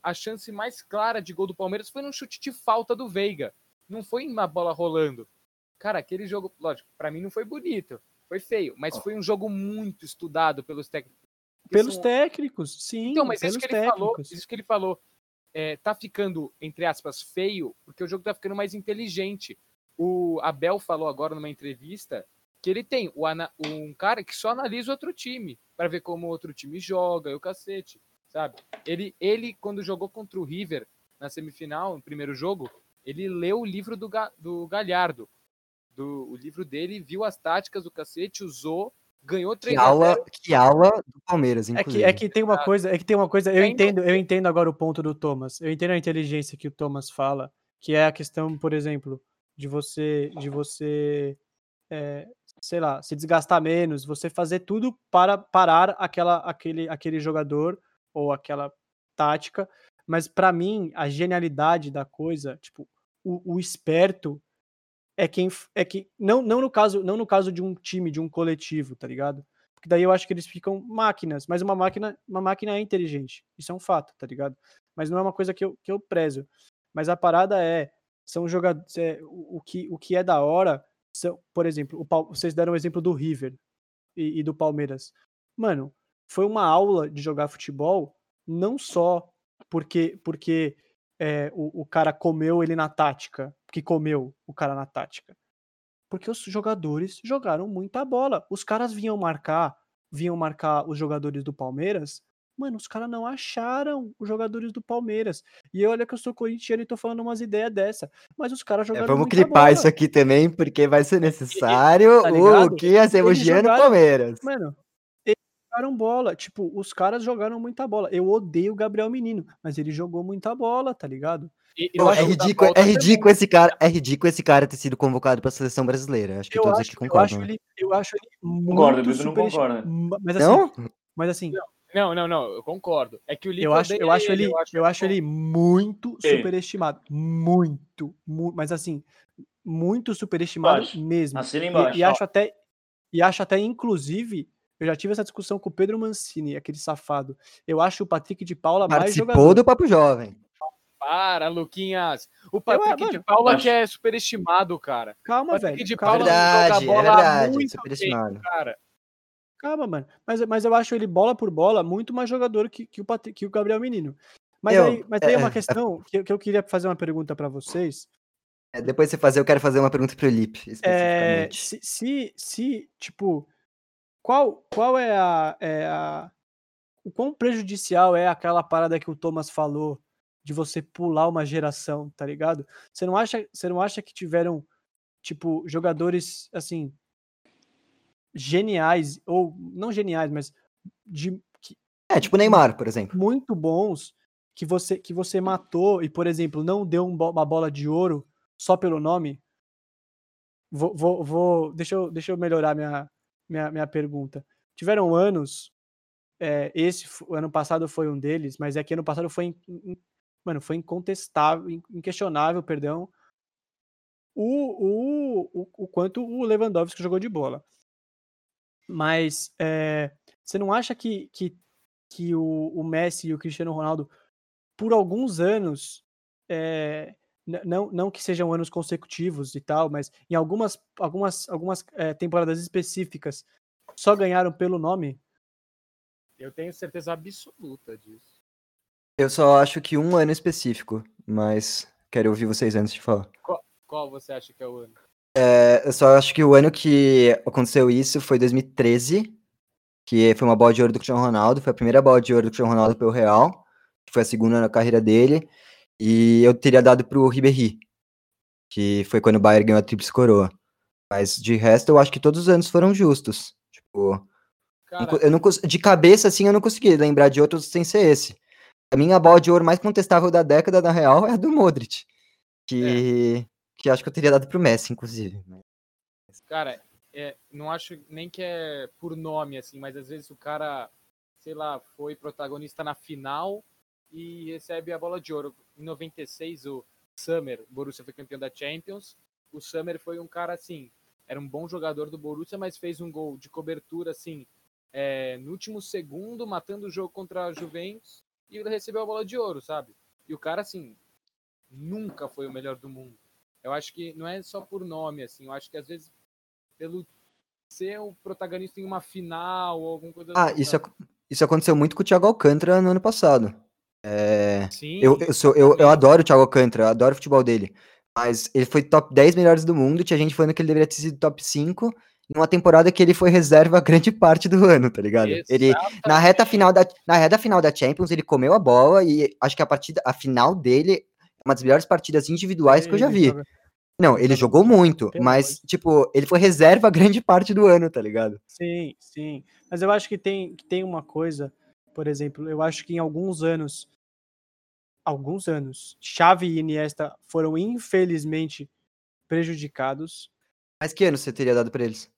A chance mais clara de gol do Palmeiras foi num chute de falta do Veiga. Não foi uma bola rolando. Cara, aquele jogo, lógico, pra mim não foi bonito. Foi feio, mas foi um jogo muito estudado pelos técnicos. Pelos são- técnicos, sim. então, mas isso que ele falou, isso que ele falou, é, tá ficando, entre aspas, feio, porque o jogo tá ficando mais inteligente. O Abel falou agora numa entrevista que ele tem o ana- um cara que só analisa o outro time, para ver como o outro time joga, e o cacete, sabe? Ele, ele, quando jogou contra o River na semifinal, no primeiro jogo, ele leu o livro do, Ga- do Galhardo. Do, o livro dele, viu as táticas do cacete, usou, ganhou Que 3 a 0 aula, que aula do Palmeiras, É que, inclusive. é que tem uma coisa, é que tem uma coisa, eu Ainda- entendo, eu entendo agora o ponto do Thomas. Eu entendo a inteligência que o Thomas fala, que é a questão, por exemplo, de você, de você, é, sei lá, se desgastar menos, você fazer tudo para parar aquela, aquele, aquele jogador ou aquela tática. Mas pra mim, a genialidade da coisa, tipo, o, o esperto é quem é que não, não no caso não no caso de um time de um coletivo tá ligado? Porque daí eu acho que eles ficam máquinas mas uma máquina uma máquina é inteligente isso é um fato tá ligado? Mas não é uma coisa que eu, que eu prezo. Mas a parada é são jogadores o, o que o que é da hora são por exemplo o, vocês deram o exemplo do River e, e do Palmeiras mano foi uma aula de jogar futebol não só porque porque é, o, o cara comeu ele na tática, que comeu o cara na tática? Porque os jogadores jogaram muita bola. Os caras vinham marcar, vinham marcar os jogadores do Palmeiras. Mano, os caras não acharam os jogadores do Palmeiras. E olha que eu sou corintiano e tô falando umas ideias dessa. Mas os caras É, jogaram vamos muita clipar bola. isso aqui também, porque vai ser necessário tá o que ia ser elogiando o Palmeiras. Mano, eles jogaram bola. Tipo, os caras jogaram muita bola. Eu odeio o Gabriel Menino, mas ele jogou muita bola, tá ligado? E, Pô, é da ridículo, é ridículo esse cara, é ridículo esse cara ter sido convocado para a seleção brasileira. Acho que Eu todos acho, aqui eu concordam. acho né? ele, eu acho ele muito Concordo, Bido não concorda. Ma- Mas assim, Não? mas assim, Não, não, não, eu concordo. É que o Lipe eu acho, eu acho ele, eu acho, ele muito Ei. superestimado, muito, mu- mas assim, muito superestimado mesmo. Assina E, embaixo. e acho até, e acho até inclusive, eu já tive essa discussão com o Pedro Mancini, aquele safado. Eu acho o Patrick de Paula mais Participou jogador. do Papo Jovem. Para, Luquinhas. O Patrick mano, de Paula acho- que é superestimado, cara. Calma, Patrick velho. de calma. Paula Verdade, joga é bola verdade, muito superestimado. bem, cara. Calma, mano. Mas, mas eu acho ele bola por bola muito mais jogador que, que, o, Patri- que o Gabriel Menino. Mas, Eu- aí, mas aí é uma é- questão que, eu- que eu queria fazer uma pergunta pra vocês. É, depois você fazer, eu quero fazer uma pergunta pro Lipe, É, especificamente. se, se, se, tipo, qual, qual é a, é a. O quão prejudicial é aquela parada que o Thomas falou de você pular uma geração, tá ligado? Você não acha, você não acha que tiveram, tipo, jogadores, assim, geniais, ou não geniais, mas de, que, É, tipo Neymar, por exemplo. muito bons que você que você matou e, por exemplo, não deu um uma bola de ouro só pelo nome? Vou, vou, vou- deixa, eu, deixa eu melhorar minha, minha, minha pergunta. Tiveram anos, é, esse ano passado foi um deles, mas é que ano passado foi, in- mano, foi incontestável, in- inquestionável, perdão, o, o, o, o quanto o Lewandowski jogou de bola. Mas é, você não acha que, que, que o, o Messi e o Cristiano Ronaldo, por alguns anos, é, não, não que sejam anos consecutivos e tal, mas em algumas, algumas, algumas é, temporadas específicas, só ganharam pelo nome? Eu tenho certeza absoluta disso. Eu só acho que um ano específico, mas quero ouvir vocês antes de falar. Qual você acha que é o ano? É, eu só acho que o ano que aconteceu isso foi 2013, que foi uma bola de ouro do Cristiano Ronaldo, foi a primeira bola de ouro do Cristiano Ronaldo pelo Real, que foi a segunda na carreira dele, e eu teria dado pro Ribéry, que foi quando o Bayern ganhou a tríplice coroa. Mas de resto, eu acho que todos os anos foram justos. Tipo, Cara, eu não de cabeça assim eu não consegui lembrar de outros sem ser esse. A minha bola de ouro mais contestável da década, na real, é a do Modric, que que acho que eu teria dado pro Messi, inclusive. cara, é, não acho nem que é por nome, assim, mas às vezes o cara, sei lá, foi protagonista na final e recebe a bola de ouro. Em 96, o Summer, o Borussia foi campeão da Champions. O Summer foi um cara, assim, era um bom jogador do Borussia, mas fez um gol de cobertura, assim, é, no último segundo, matando o jogo contra a Juventus, e ele recebeu a bola de ouro, sabe? E o cara, assim, nunca foi o melhor do mundo. Eu acho que não é só por nome, assim, eu acho que às vezes pelo ser o protagonista em uma final ou alguma coisa Ah, assim, isso, ac- isso aconteceu muito com o Thiago Alcântara no ano passado. É, Sim, eu, eu, sou, eu, eu adoro o Thiago Alcântara, eu adoro o futebol dele. Mas ele foi top 10 melhores do mundo, tinha gente falando que ele deveria ter sido top 5, em uma temporada que ele foi reserva <laughs> grande parte do ano, tá ligado? Ele, na reta final da, na reta final da Champions, ele comeu a bola e acho que a partida, a final dele uma das melhores partidas individuais que eu já Ele vi. joga- Não, ele jogou muito, mas, tipo, ele foi reserva grande parte do ano, tá ligado? Sim, sim. Mas eu acho que tem, que tem uma coisa, por exemplo, eu acho que em alguns anos, alguns anos, Xavi e Iniesta foram infelizmente prejudicados. Mas que ano você teria dado pra eles?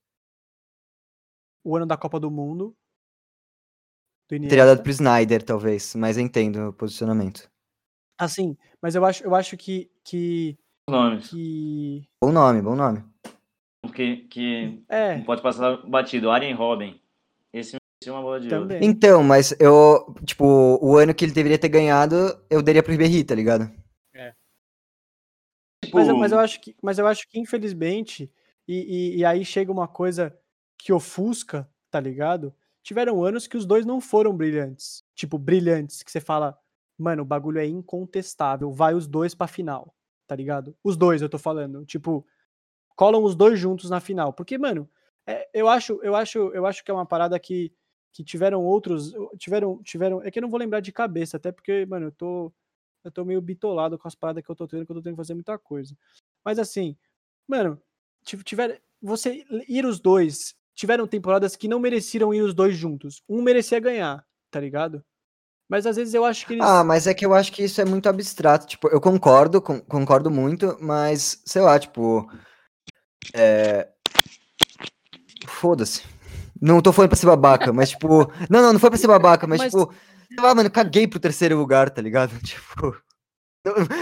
O ano da Copa do Mundo. Do Teria dado pro Snyder, talvez, mas entendo o posicionamento. Assim, mas eu acho, eu acho que, que, nomes. que Bom nome, bom nome. Que, que é, não pode passar batido. Arjen Robben. Esse é uma bola de ouro. Então, mas eu, tipo, o ano que ele deveria ter ganhado, eu daria pro Ribéry, tá ligado? Tipo, Mas, eu- mas eu acho que, mas eu acho que infelizmente, e, e, e aí chega uma coisa que ofusca, tá ligado? Tiveram anos que os dois não foram brilhantes. Tipo, brilhantes, que você fala, mano, o bagulho é incontestável. Vai os dois pra final, tá ligado? Os dois, eu tô falando. Tipo, colam os dois juntos na final. Porque, mano, é, eu acho, eu acho, eu acho que é uma parada que, que tiveram outros. Tiveram. tiveram É que eu não vou lembrar de cabeça, até porque, mano, eu tô. Eu tô meio bitolado com as paradas que eu tô tendo, que eu tô tendo que fazer muita coisa. Mas assim, mano, tiver, você ir os dois, tiveram temporadas que não mereciam ir os dois juntos. Um merecia ganhar, tá ligado? Mas às vezes eu acho que eles... Ah, mas é que eu acho que isso é muito abstrato. Tipo, eu concordo, com, concordo muito, mas sei lá, tipo. É... Foda-se. Não tô falando pra ser babaca, mas tipo. Não, não, não foi pra ser babaca, mas, mas... tipo. Sei lá, mano, caguei pro terceiro lugar, tá ligado? <laughs> Tipo.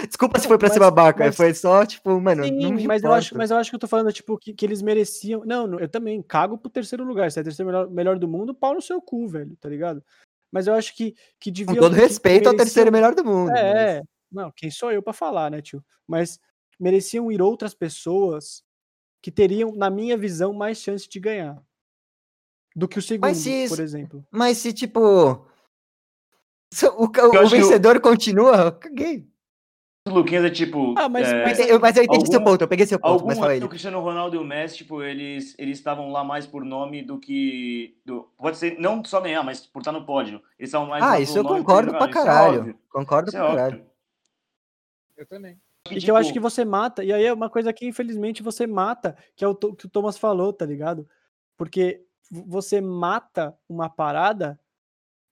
Desculpa se foi pra mas, ser babaca, mas... foi só, tipo, mano. Sim, mas eu, acho, mas eu acho que eu tô falando, tipo, que, que eles mereciam. Não, eu também cago pro terceiro lugar. Se é terceiro melhor, melhor do mundo, pau no seu cu, velho, tá ligado? Mas eu acho que, que devia. Com todo respeito ao terceiro melhor do mundo. É, mas... não, quem sou eu pra falar, né, tio? Mas mereciam ir outras pessoas que teriam, na minha visão, mais chance de ganhar. Do que o segundo, se, por exemplo. Mas se, tipo. <laughs> O, o, o vencedor eu... continua, eu caguei. Luquinhas é tipo. Ah, mas, é, mas, eu, mas eu entendi algum, seu ponto, eu peguei seu ponto. Algum, mas fala o Cristiano Ronaldo e o Messi, tipo, eles eles estavam lá mais por nome do que. Do, pode ser, não só ganhar, mas por estar no pódio. Eles estavam mais Ah, isso eu concordo pra é caralho. É concordo isso pra é caralho. Eu também. E tipo... que eu acho que você mata, e aí é uma coisa que infelizmente você mata, que é o que o Thomas falou, tá ligado? Porque você mata uma parada.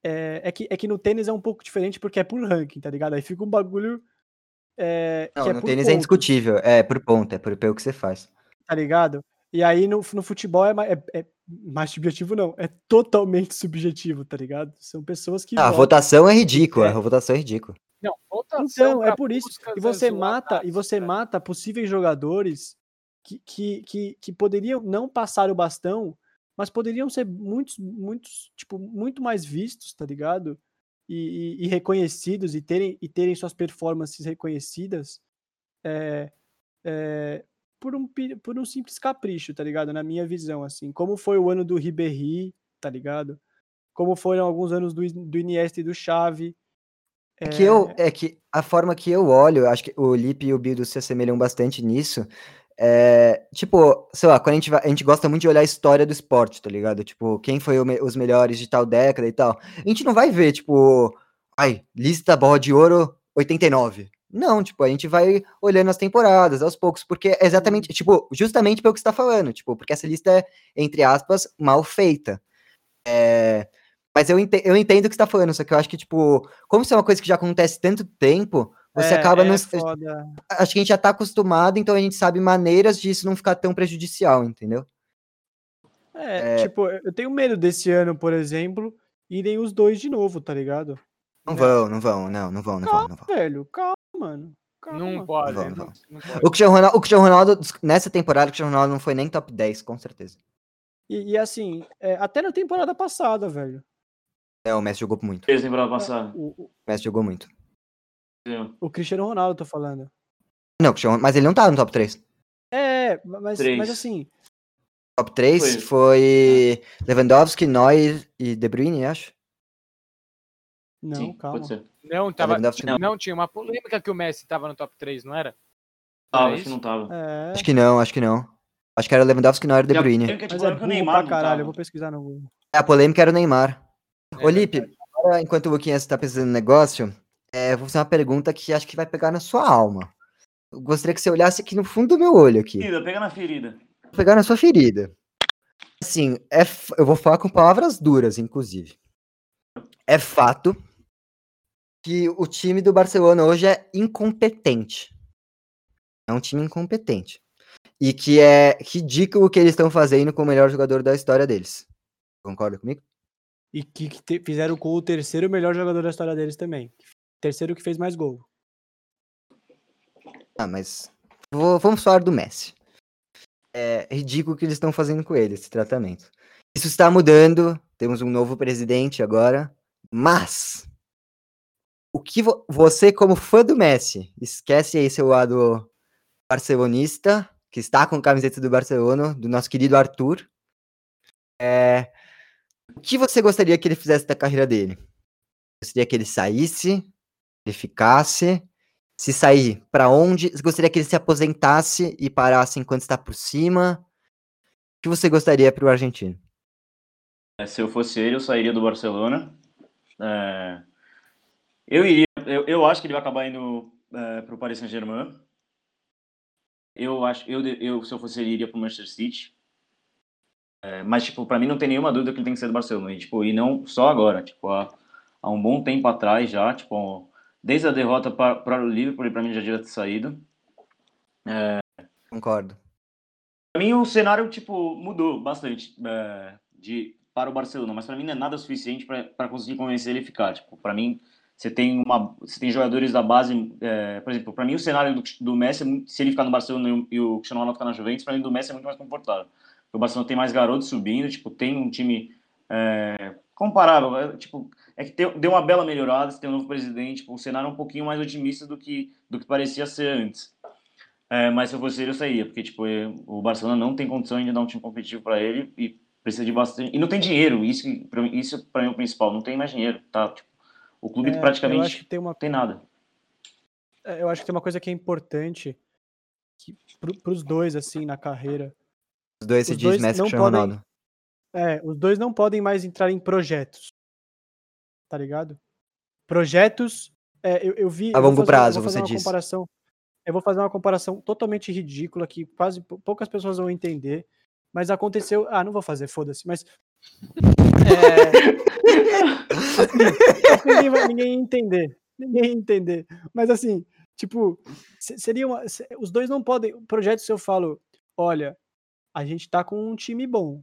É, é, que, é que no tênis é um pouco diferente porque é por ranking, tá ligado? Aí fica um bagulho é, não, é no tênis é indiscutível, é por ponto, é por pelo que você faz. Tá ligado? E aí no, no futebol é, é, é, mais subjetivo, não, é totalmente subjetivo, tá ligado? São pessoas que. Ah, a votação é ridícula, é. a votação é ridícula. Não, então, é por isso. E você mata, e você mata possíveis jogadores que, que, que, que poderiam não passar o bastão, mas poderiam ser muitos, muitos, tipo, muito mais vistos, tá ligado? E, e, e, reconhecidos e terem, e terem suas performances reconhecidas é, é, por, um, por um simples capricho, tá ligado? Na minha visão, assim. Como foi o ano do Ribéry, tá ligado? Como foram alguns anos do, do Iniesta e do Xavi. É... que eu, é que a forma que eu olho, acho que o Lipe e o Bildo se assemelham bastante nisso, é, tipo, sei lá, quando a gente, vai, a gente gosta muito de olhar a história do esporte, tá ligado? Tipo, quem foi me, os melhores de tal década e tal. A gente não vai ver, tipo, ai, lista bola de ouro 89. Não, tipo, a gente vai olhando as temporadas aos poucos, porque é exatamente, tipo, justamente pelo que você tá falando, tipo, porque essa lista é, entre aspas, mal feita. É, mas eu entendo, eu entendo o que você tá falando, só que eu acho que, tipo, como isso é uma coisa que já acontece tanto tempo, você é, acaba. É não... Acho que a gente já tá acostumado, então a gente sabe maneiras de isso não ficar tão prejudicial, entendeu? É, é, tipo, eu tenho medo desse ano, por exemplo, irem os dois de novo, tá ligado? Não né? vão, não vão, não, não vão, não calma, vão, não vão. velho, calma, mano. Calma. Não pode, não, vão, não, não pode. O Cristiano Ronaldo, o Cristiano Ronaldo, nessa temporada, o Cristiano Ronaldo não foi nem top 10, com certeza. E, e assim, é, até na temporada passada, velho. É, o Messi jogou muito. Fez temporada passada. O, o Messi jogou muito. O Cristiano Ronaldo, tô falando. Não, mas ele não tá no top 3. É, mas, mas assim. Top 3 foi, foi Lewandowski, Neuer e De Bruyne, acho. Não, Sim, calma. Não, tava, não. não, tinha uma polêmica que o Messi tava no top 3, não era? Ah, acho que não tava. É... Acho que não, acho que não. Acho que era Lewandowski, Neuer e De Bruyne. Mas é burro Neymar pra caralho, eu vou pesquisar no Google. É, a polêmica era o Neymar. É, Lipe, enquanto o Luquinhas tá pensando no negócio, é, vou fazer uma pergunta que acho que vai pegar na sua alma. Eu gostaria que você olhasse aqui no fundo do meu olho aqui. Ferida, pega na ferida. Vou pegar na sua ferida. Assim, é, eu vou falar com palavras duras, inclusive. É fato que o time do Barcelona hoje é incompetente. É um time incompetente. E que é ridículo o que eles estão fazendo com o melhor jogador da história deles. Concorda comigo? E que, que te, fizeram com o terceiro melhor jogador da história deles também. Terceiro que fez mais gol. Ah, mas. Vou, vamos falar do Messi. É ridículo o que eles estão fazendo com ele, esse tratamento. Isso está mudando. Temos um novo presidente agora. Mas. O que vo você, como fã do Messi, esquece aí seu lado barcelonista, que está com a camiseta do Barcelona, do nosso querido Arthur. É, o que você gostaria que ele fizesse da carreira dele? Gostaria que ele saísse? Ele ficasse? Se sair, pra onde? Gostaria que ele se aposentasse e parasse enquanto está por cima? O que você gostaria pro argentino? É, Se eu fosse ele, eu sairia do Barcelona. É, eu iria, eu, eu acho que ele vai acabar indo é, para o Paris Saint-Germain. Eu acho, eu, eu se eu fosse ele, iria para o Manchester City. É, mas tipo, para mim não tem nenhuma dúvida que ele tem que ser do Barcelona. E, tipo, e não só agora, tipo, há, há um bom tempo atrás já, tipo, desde a derrota para o Liverpool, para mim já devia ter saído. Concordo. Para mim o cenário tipo mudou bastante é, de para o Barcelona, mas para mim não é nada suficiente para conseguir convencer ele a ficar. Tipo, para mim você tem uma, você tem jogadores da base, é, por exemplo, para mim o cenário do, do Messi, é se ele ficar no Barcelona e o- Cristiano Ronaldo ficar na Juventus, para mim do Messi é muito mais confortável. O Barcelona tem mais garotos subindo, tipo, tem um time é, comparável, é, tipo, é que tem- deu uma bela melhorada, você tem um novo presidente, tipo, o cenário é um pouquinho mais otimista do que do que parecia ser antes. É, mas se eu fosse ele, eu sairia, porque tipo, eh, o Barcelona não tem condição de dar um time competitivo para ele e precisa de bastante. E não tem dinheiro, isso, que- pra mim- isso para mim é o principal, não tem mais dinheiro, tá? Tipo, o clube É, eu praticamente acho que tem uma não tem nada. É, eu acho que tem uma coisa que é importante que, para os dois, assim, na carreira. Os dois se diz Messi e Ronaldo. É, os dois não podem mais entrar em projetos. Tá ligado? Projetos. é, eu, eu vi. A longo fazer- prazo, você disse. comparação. Eu vou fazer uma comparação totalmente ridícula que quase pou- poucas pessoas vão entender. Mas aconteceu. Ah, não vou fazer, foda-se. Mas. É, <laughs> que ninguém, vai, ninguém ia entender. Ninguém ia entender. Mas assim, tipo, se- seria uma, os dois não podem. O projeto, se eu falo, olha, a gente tá com um time bom,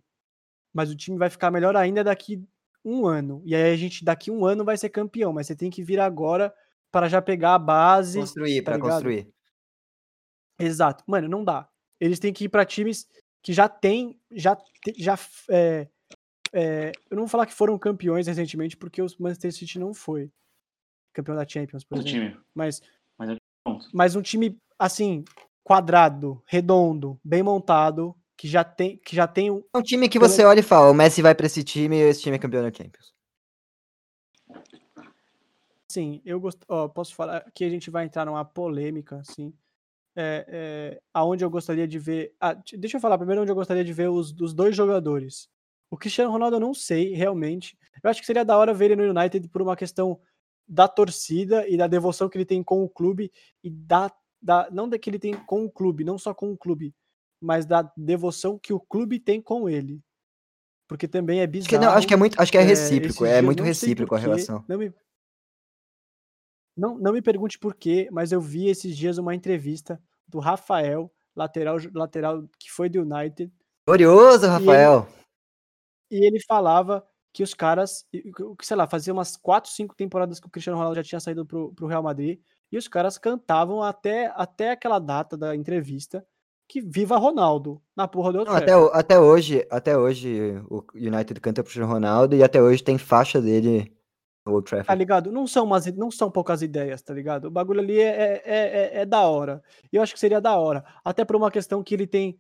mas o time vai ficar melhor ainda daqui um ano. E aí a gente daqui um ano vai ser campeão, mas você tem que vir agora para já pegar a base. Construir, tá ligado? construir. Exato. Mano, não dá. Eles têm que ir para times que já tem, já, já é, é, eu não vou falar que foram campeões recentemente, porque o Manchester City não foi campeão da Champions, por O exemplo. time. Mas, Mas é mas um time assim quadrado, redondo, bem montado, que já tem, que já tem um, É um time que você olha e fala, o Messi vai pra esse time e esse time é campeão da Champions. Sim, eu gosto. Ó, posso falar que a gente vai entrar numa polêmica, assim. É, é, aonde eu gostaria de ver. ah, deixa eu falar primeiro onde eu gostaria de ver os dos dois jogadores. O Cristiano Ronaldo eu não sei, realmente. Eu acho que seria da hora ver ele no United por uma questão da torcida e da devoção que ele tem com o clube e da, da não da que ele tem com o clube, não só com o clube, mas da devoção que o clube tem com ele. Porque também é Acho bizarro. que, não, acho que é muito, acho que é É, recíproco, é dias, muito recíproco a relação. Não me, não, não me pergunte por quê, mas eu vi esses dias uma entrevista do Rafael, lateral, lateral que foi do United, Glorioso, Rafael. e ele falava que os caras, e- que, sei lá, fazia umas 4, 5 temporadas que o Cristiano Ronaldo já tinha saído pro, pro Real Madrid, e os caras cantavam até, até aquela data da entrevista que viva Ronaldo na porra do Não, até, até hoje, até hoje o United canta pro Ronaldo e até hoje tem faixa dele no Old Tá Trafford. ligado? Não são, umas, não são poucas ideias, tá ligado? O bagulho ali é, é, é, é da hora. E eu acho que seria da hora. Até por uma questão que ele tem.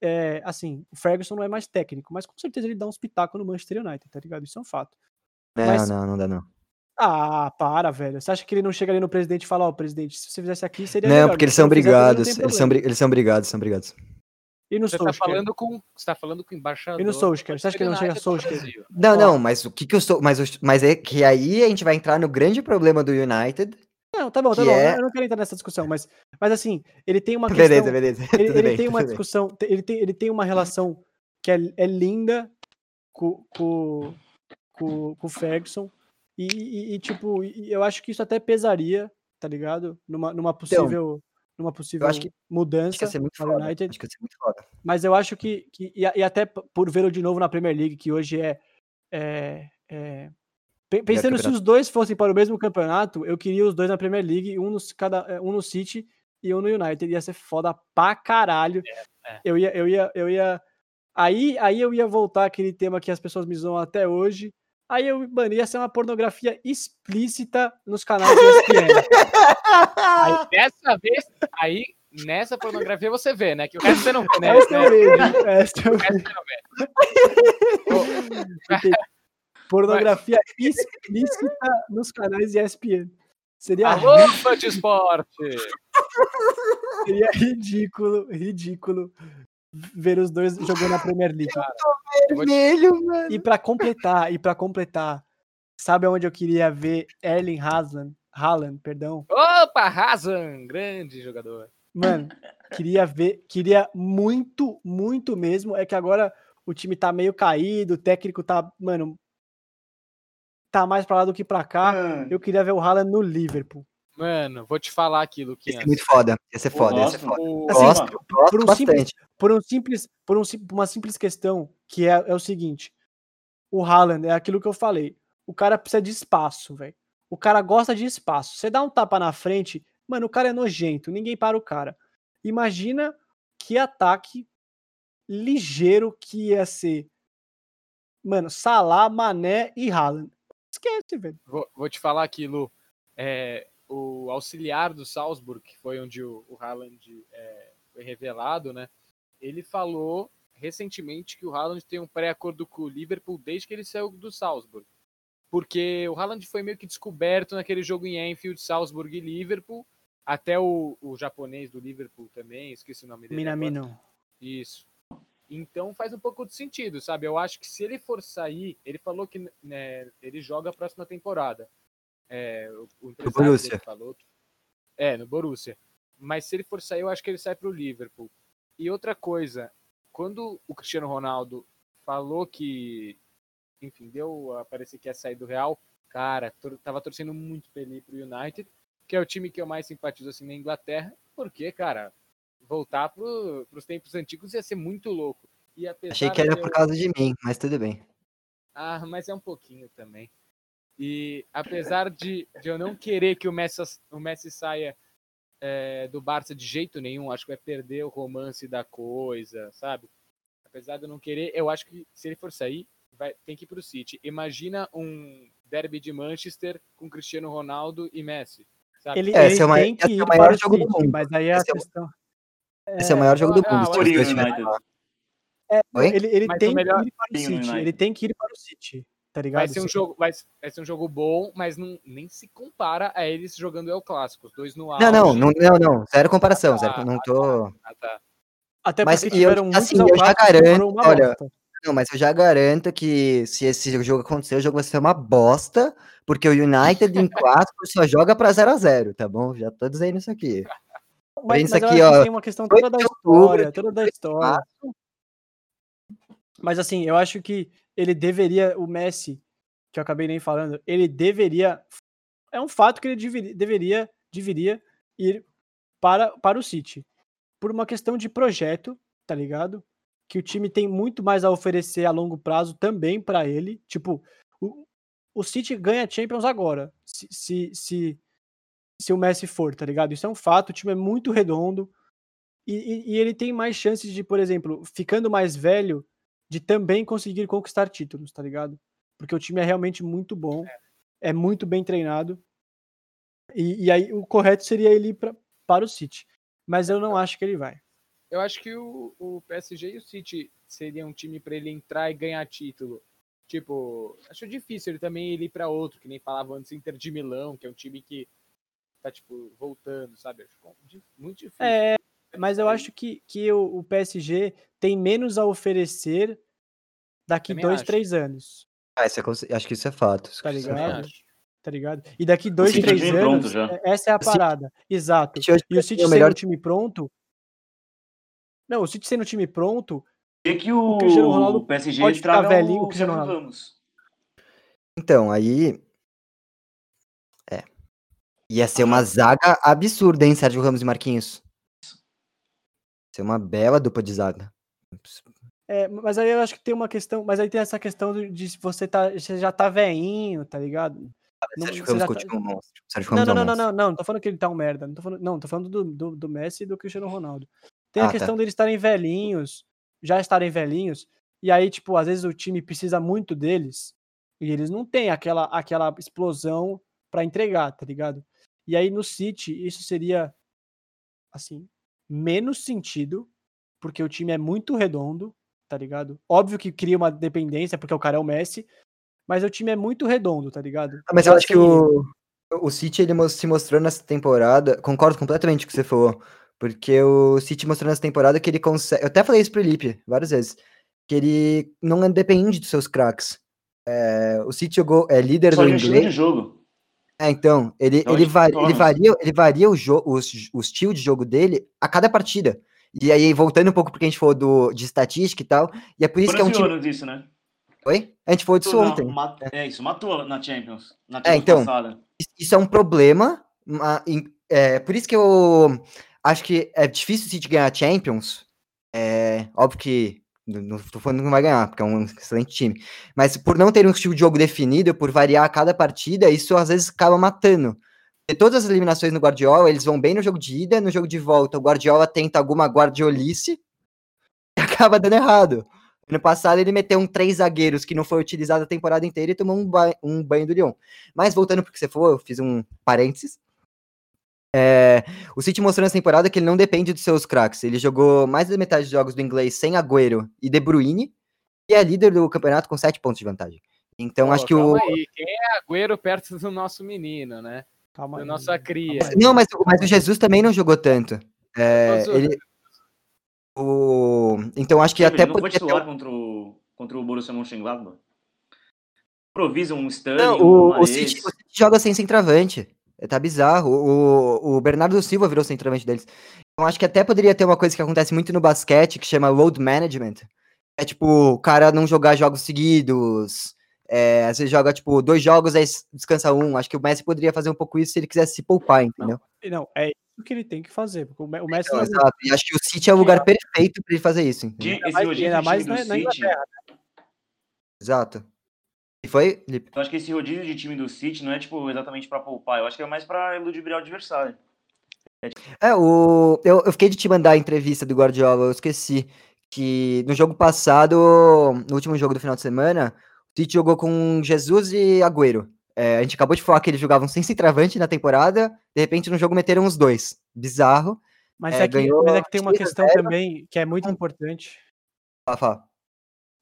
é, assim, o Ferguson não é mais técnico, mas com certeza ele dá uns pitacos no Manchester United, tá ligado? Isso é um fato. Não, mas- não, não dá não. Ah, para, velho. Você acha que ele não chega ali no presidente e fala, ó, presidente, se você fizesse aqui, seria Não, melhor. porque eles são não fizesse, também não brigados, tem eles são, problema." bri- eles são brigados, são brigados. E no Você tá Solskjaer? falando com. Você tá falando com o embaixador. E no Solskjaer? Você acha que ele não chega Solskjaer? Não, não, mas o que que eu sou, mas, o- mas é que aí a gente vai entrar no grande problema do United. Não, tá bom, tá bom. é- Eu não quero entrar nessa discussão, mas, mas assim, ele tem uma questão... Beleza, beleza. <laughs> ele, ele bem, tem uma bem. discussão, ele tem, ele tem uma relação que é, é linda com, com, com, com o Ferguson. E, e- e, tipo, eu acho que isso até pesaria, tá ligado? Numa, numa possível, numa possível Então, acho que- mudança Acho que ia ser muito foda. United. Acho que ia ser muito foda. Mas eu acho que, que e, e até por vê-lo de novo na Premier League, que hoje é. é- é- pe- Pensando se os dois fossem para o mesmo campeonato, eu queria os dois na Premier League, um no, cada, é, um no City e um no United. Ia ser foda pra caralho. é. Eu ia, eu ia, eu ia. Aí, aí eu ia voltar aquele tema que as pessoas me zoam até hoje. Aí eu, mano, ia ser uma pornografia explícita nos canais do ESPN. <laughs> Aí dessa vez, aí nessa pornografia você vê, né? Que o resto você não vê, né? Essa eu vejo. <laughs> Essa eu O resto você não vê. Pornografia explícita nos canais de ESPN. Seria, Alô, fã de esporte! seria ridículo, ridículo ver os dois jogando na Premier League. Vermelho, mano. E pra completar, e para completar, sabe onde eu queria ver Erling Haaland, Haaland, perdão? Opa, Hazan, grande jogador. Mano, queria ver, queria muito, muito mesmo. É que agora o time tá meio caído, o técnico tá, mano, tá mais pra lá do que pra cá. Eu queria ver o Haaland no Liverpool. Mano, vou te falar aqui, Ia Luquinhas. ser muito foda. Ia ser foda, ia ser Gosto. foda. Assim, Gosto, gosto por um bastante. Por um simples, por um uma simples questão, que é, é o seguinte: o Haaland é aquilo que eu falei. O cara precisa de espaço, velho. O cara gosta de espaço. Você dá um tapa na frente, mano, o cara é nojento, ninguém para o cara. Imagina que ataque ligeiro que ia ser. Mano, Salah, Mané e Haaland. Esquece, velho. Vou, vou te falar aqui, Lu. É, o auxiliar do Salzburg, que foi onde o, o Haaland é, foi revelado, né? Ele falou recentemente que o Haaland tem um pré-acordo com o Liverpool desde que ele saiu do Salzburg. Porque o Haaland foi meio que descoberto naquele jogo em Anfield, Salzburg e Liverpool. Até o, o japonês do Liverpool também, esqueci o nome dele. agora. Minamino. Isso. Então faz um pouco de sentido, sabe? Eu acho que se ele for sair, ele falou que né, ele joga a próxima temporada. É, o, o empresário Borussia. falou. É, no Borussia. Mas se ele for sair, eu acho que ele sai para o Liverpool. E outra coisa, quando o Cristiano Ronaldo falou que, enfim, deu a parecer que ia sair do Real, cara, tor tava torcendo muito pra ele ir pro United, que é o time que eu mais simpatizo assim na Inglaterra, porque, cara, voltar pro, pros tempos antigos ia ser muito louco. E Achei que era por eu- causa de mim, mas tudo bem. ah, mas é um pouquinho também. E apesar de, de eu não querer que o Messi, o Messi saia é, do Barça de jeito nenhum, acho que vai perder o romance da coisa, sabe? Apesar de eu não querer, eu acho que se ele for sair, vai, tem que ir pro City. Imagina um derby de Manchester com Cristiano Ronaldo e Messi. Sabe? Ele, É, ele esse é o mai- tem que esse é o maior jogo do City, mundo. mas aí a Esse é o- questão... Esse é o maior jogo do ah, mundo. se olha, os dois United. estiverem lá. É, Oi? ele, ele tem melhor- que ir para o City. Ele tem que ir para o City, tá ligado? Vai ser um jogo, vai, vai ser um jogo bom, mas não, nem se compara a eles jogando El Clássico, os dois no Não, auge. não, não, não, não. Zero comparação. Zero, Ah, não tô. Ah, tá. Até Mas porque eu- tiveram muitos assim, eu já garanto, olha, bosta. Não, mas eu já garanto que se esse jogo acontecer, o jogo vai ser uma bosta, porque o United em <laughs> clássico só joga pra 0 a 0 tá bom? Já tô dizendo isso aqui. Mas, isso mas eu aqui, ó, tem uma questão toda da história, toda da história. Mas assim, eu acho que ele deveria, o Messi, que eu acabei nem falando, ele deveria, é um fato que ele deveria, deveria, deveria ir para, para o City. Por uma questão de projeto, tá ligado? Que o time tem muito mais a oferecer a longo prazo também para ele. Tipo, o, o City ganha Champions agora, se, se, se, se o Messi for, tá ligado? Isso é um fato, o time é muito redondo. E, e- e ele tem mais chances de, por exemplo, ficando mais velho, de também conseguir conquistar títulos, tá ligado? Porque o time é realmente muito bom, é muito bem treinado. E, e aí o correto seria ele ir pra, para o City. Mas eu não acho que ele vai. Eu acho que o, o PSG e o City seria um time para ele entrar e ganhar título. Tipo, acho difícil ele também ir para outro, que nem falava antes, Inter de Milão, que é um time que tá, tipo, voltando, sabe? Acho di- muito difícil. É, mas eu acho que, que o, o PSG tem menos a oferecer daqui Também dois, acho. três anos, Ah, isso é acho que isso é fato. isso Tá é ligado? acho. tá ligado? E daqui dois, três anos, é- essa é a City- parada. Exato. City E o é City o sendo melhor um time pronto. Não, o City sendo um time pronto, E que o, O Cristiano Ronaldo PSG pode ficar velhinho, o Cristiano Ronaldo. Ramos. Então, aí. É. Ia ser uma zaga absurda, hein, Sérgio Ramos e Marquinhos? Ser uma bela dupla de zaga. É, mas aí eu acho que tem uma questão, mas aí tem essa questão de, se você tá, você já tá veinho, tá ligado? Não- Sérgio Ramos já tá- continua um monstro. Sérgio Não, não, é não, não, monstro. não, não, não tô falando que ele tá um merda, não tô falando, não, tô falando do, do, do Messi e do Cristiano Ronaldo. Tem Ah, a tá. questão deles estarem velhinhos, já estarem velhinhos, e aí, tipo, às vezes o time precisa muito deles, e eles não têm aquela, aquela explosão pra entregar, tá ligado? E aí no City, isso seria, assim, menos sentido, porque o time é muito redondo, tá ligado? Óbvio que cria uma dependência, porque o cara é o Messi, mas o time é muito redondo, tá ligado? Ah, mas eu acho que sem ele. o. O City ele se mostrou nessa temporada, concordo completamente com o que você falou, porque o City mostrou nessa temporada que ele consegue. Eu até falei isso pro Lipe várias vezes, que ele não depende dos seus craques. É, o City jogou, é líder Só do um estilo de inglês. jogo. É, então, ele, Então, ele, varia, ele varia, ele varia o, jo o estilo de jogo dele a cada partida. E aí, voltando um pouco porque a gente falou do, de estatística e tal, e é por isso que é um time. Disso, né? Oi? A gente falou disso Não, ontem. mat- É isso, matou na Champions. Na É, Champions então. passada. Isso- é um problema. ma- em- É, por isso que eu acho que é difícil o City ganhar a Champions. É, óbvio que não não tô falando que não vai ganhar, porque é um excelente time. Mas por não ter um estilo de jogo definido, por variar a cada partida, isso às vezes acaba matando. Todas as eliminações no Guardiola, eles vão bem no jogo de ida, no jogo de volta. O Guardiola tenta alguma guardiolice <laughs> e acaba dando errado. Ano passado ele meteu um três zagueiros que não foi utilizado a temporada inteira e tomou um, ba- um banho do Lyon. Mas voltando pro que você falou, eu fiz um parênteses. É, o City mostrou nessa temporada que ele não depende dos seus craques. Ele jogou mais da metade dos jogos do inglês sem Agüero e De Bruyne e é líder do campeonato com sete pontos de vantagem. Então Pô, acho que o. aí, quem é Agüero perto do nosso menino, né? Calma Da nossa cria. Não, mas, mas o Jesus também não jogou tanto. É, o- ele, o, então acho que Ele até não foi poderia ter titular contra o, contra o Borussia Mönchengladbach. Improvisa um Sterling, Não, um o, o, Mahrez. City, o City joga sem centroavante. É, Tá bizarro. O, o Bernardo Silva virou centroavante deles. Então acho que até poderia ter uma coisa que acontece muito no basquete, que chama load management. É tipo, o cara não jogar jogos seguidos. É, vezes joga, tipo, dois jogos, aí descansa um. Acho que o Messi poderia fazer um pouco isso se ele quisesse se poupar, entendeu? Não, é isso que ele tem que fazer. Porque o Me- o Messi Então, não exato. E acho que o City é o lugar perfeito pra ele fazer isso, entendeu? Mais- ainda mais na- Inglaterra. Exato. E foi, Lipe? eu acho que esse rodízio de time do City não é tipo exatamente pra poupar, eu acho que é mais pra ludibriar o adversário. É, o... eu, eu fiquei de te mandar a entrevista do Guardiola, eu esqueci que no jogo passado, no último jogo do final de semana, Tite jogou com Jesus e Agüero. É, a gente acabou de falar que eles jogavam sem centroavante na temporada, de repente no jogo meteram os dois. Bizarro. Mas É, é, que, mas é que tem uma 3 a questão 0. também que é muito importante. Fala, fala.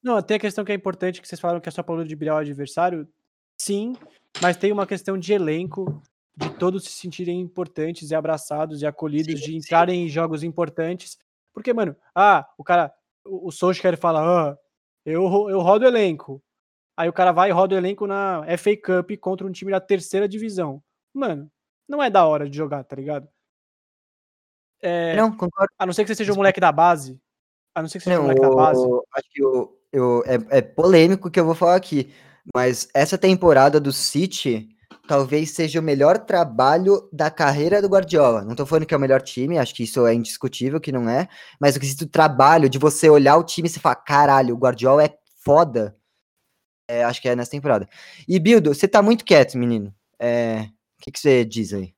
Não, tem a questão que é importante, que vocês falaram que é só para ludibriar o adversário. Sim, mas tem uma questão de elenco, de todos se sentirem importantes e abraçados e acolhidos, Sim, de sim. entrarem em jogos importantes. Porque, mano, ah, o cara, o, o Solskjaer fala, ah, eu, eu rodo o elenco. Aí o cara vai e roda o elenco na FA Cup contra um time da terceira divisão. Mano, não é da hora de jogar, tá ligado? É, Não, concordo. a não ser que você seja um moleque da base. A não ser que você seja um moleque da base. o- acho que o, eu, é, é polêmico o que eu vou falar aqui, mas essa temporada do City talvez seja o melhor trabalho da carreira do Guardiola. Não tô falando que é o melhor time, acho que isso é indiscutível que não é, mas o quesito trabalho de você olhar o time e você falar, caralho, o Guardiola é foda. É, acho que é nessa temporada. E Bildo, você tá muito quieto, menino. É, o que, que você diz aí?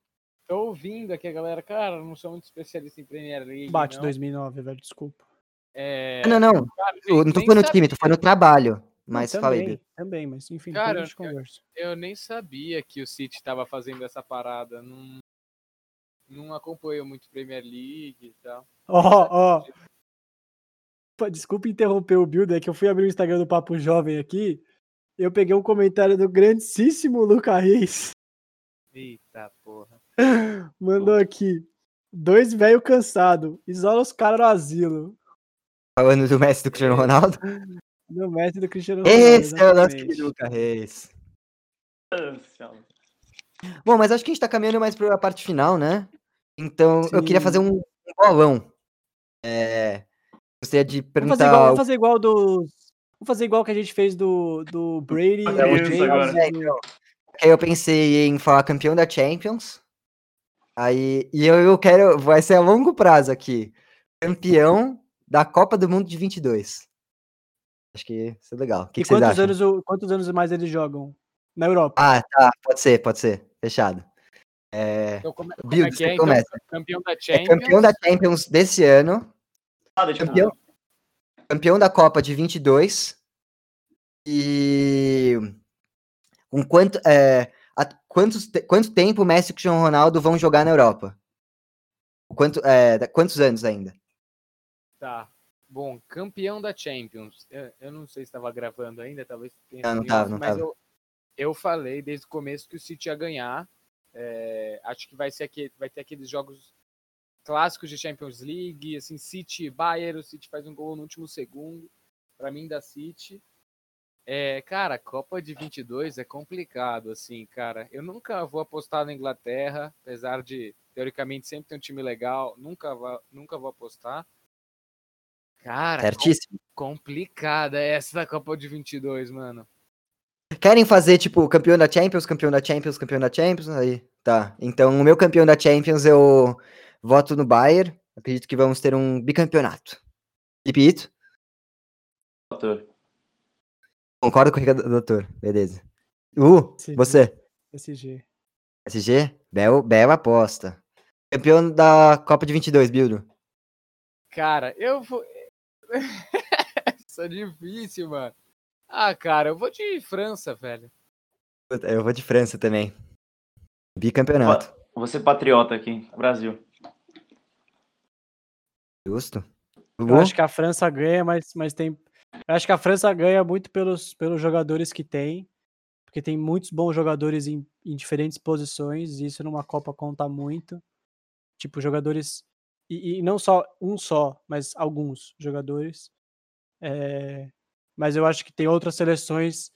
Tô ouvindo aqui a galera, cara, eu não sou muito especialista em Premier League. Bate não. 2009, velho, desculpa. É, não, não, cara, eu não tô falando do time, tô falando do trabalho. Não, Mas também, fala aí, Bildo. Também, mas enfim, Cara, a gente eu- conversa. Eu nem sabia que o City tava fazendo essa parada. Não, não acompanho muito Premier League e tal. Ó, ó. Desculpa interromper o build, é que eu fui abrir o Instagram do Papo Jovem aqui. Eu peguei um comentário do grandíssimo Luca Reis. Eita porra. <laughs> Mandou aqui. Dois velho cansado. Isola os caras no asilo. Falando do Messi e do Cristiano Ronaldo. No mestre do Cristiano Ronaldo. <laughs> Esse é o nosso querido Luca Reis. Bom, mas acho que a gente tá caminhando mais pra parte final, né? Então, eu queria Sim. fazer um, bolão. É, gostaria de Vamos perguntar... fazer igual, vamos fazer igual dos. Vamos fazer igual que a gente fez do, do Brady, agora. e do- Aí eu pensei em falar campeão da Champions. Aí, e eu, eu quero... Vai ser a longo prazo aqui. Campeão da Copa do Mundo de 22. Acho que isso é legal. Que, E que quantos anos, quantos anos mais eles jogam? Na Europa. Ah, tá. Pode ser, pode ser. Fechado. É, Então, como, como é que é? Então, começa. campeão da é Champions. campeão da Champions desse ano. Tipo, Campeão, campeão da Copa de 22 e com quanto é, a- quantos te- quanto tempo o Messi e o Cristiano Ronaldo vão jogar na Europa? Quanto é, quantos anos ainda? Tá. Bom, campeão da Champions. Eu, eu não sei se estava gravando ainda, talvez tenha Não, não sido tava, off, não mas tava. Eu, eu falei desde o começo que o City ia ganhar. É, acho que vai, ser aqui, vai ter aqueles jogos clássicos de Champions League, assim, City, Bayern, o City faz um gol no último segundo, para mim da City. É, cara, Copa de 22 é complicado, assim, cara. Eu nunca vou apostar na Inglaterra, apesar de, teoricamente, sempre ter um time legal, nunca, vou, nunca vou apostar. Cara, Certíssimo. complicada essa da Copa de 22, mano. Querem fazer, tipo, campeão da Champions, campeão da Champions, campeão da Champions? Aí, tá. Então, o meu campeão da Champions, eu voto no Bayern. Acredito que vamos ter um bicampeonato. Repito. Doutor. Concordo com o Ricardo, doutor. Beleza. Uh, você. SG. SG? Bel, bela aposta. Campeão da Copa de 22, Bildo. Cara, eu vou. <laughs> Isso é difícil, mano. Ah, cara, eu vou de França, velho. Eu vou de França também. Bicampeonato. Vou ser patriota aqui, Brasil. Justo. Eu Hugo? acho que a França ganha, mas, mas tem. Eu acho que a França ganha muito pelos, pelos jogadores que tem. Porque tem muitos bons jogadores em, em diferentes posições, e isso numa Copa conta muito. Tipo, jogadores. E, e não só um só, mas alguns jogadores. É, mas eu acho que tem outras seleções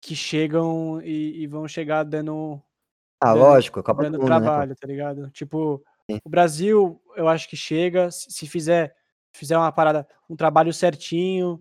que chegam e, e vão chegar dando, Ah, dando- lógico, Copa do dando Mundo, né? trabalho, tá ligado? Tipo. O Brasil, eu acho que chega, se fizer, fizer uma parada, um trabalho certinho,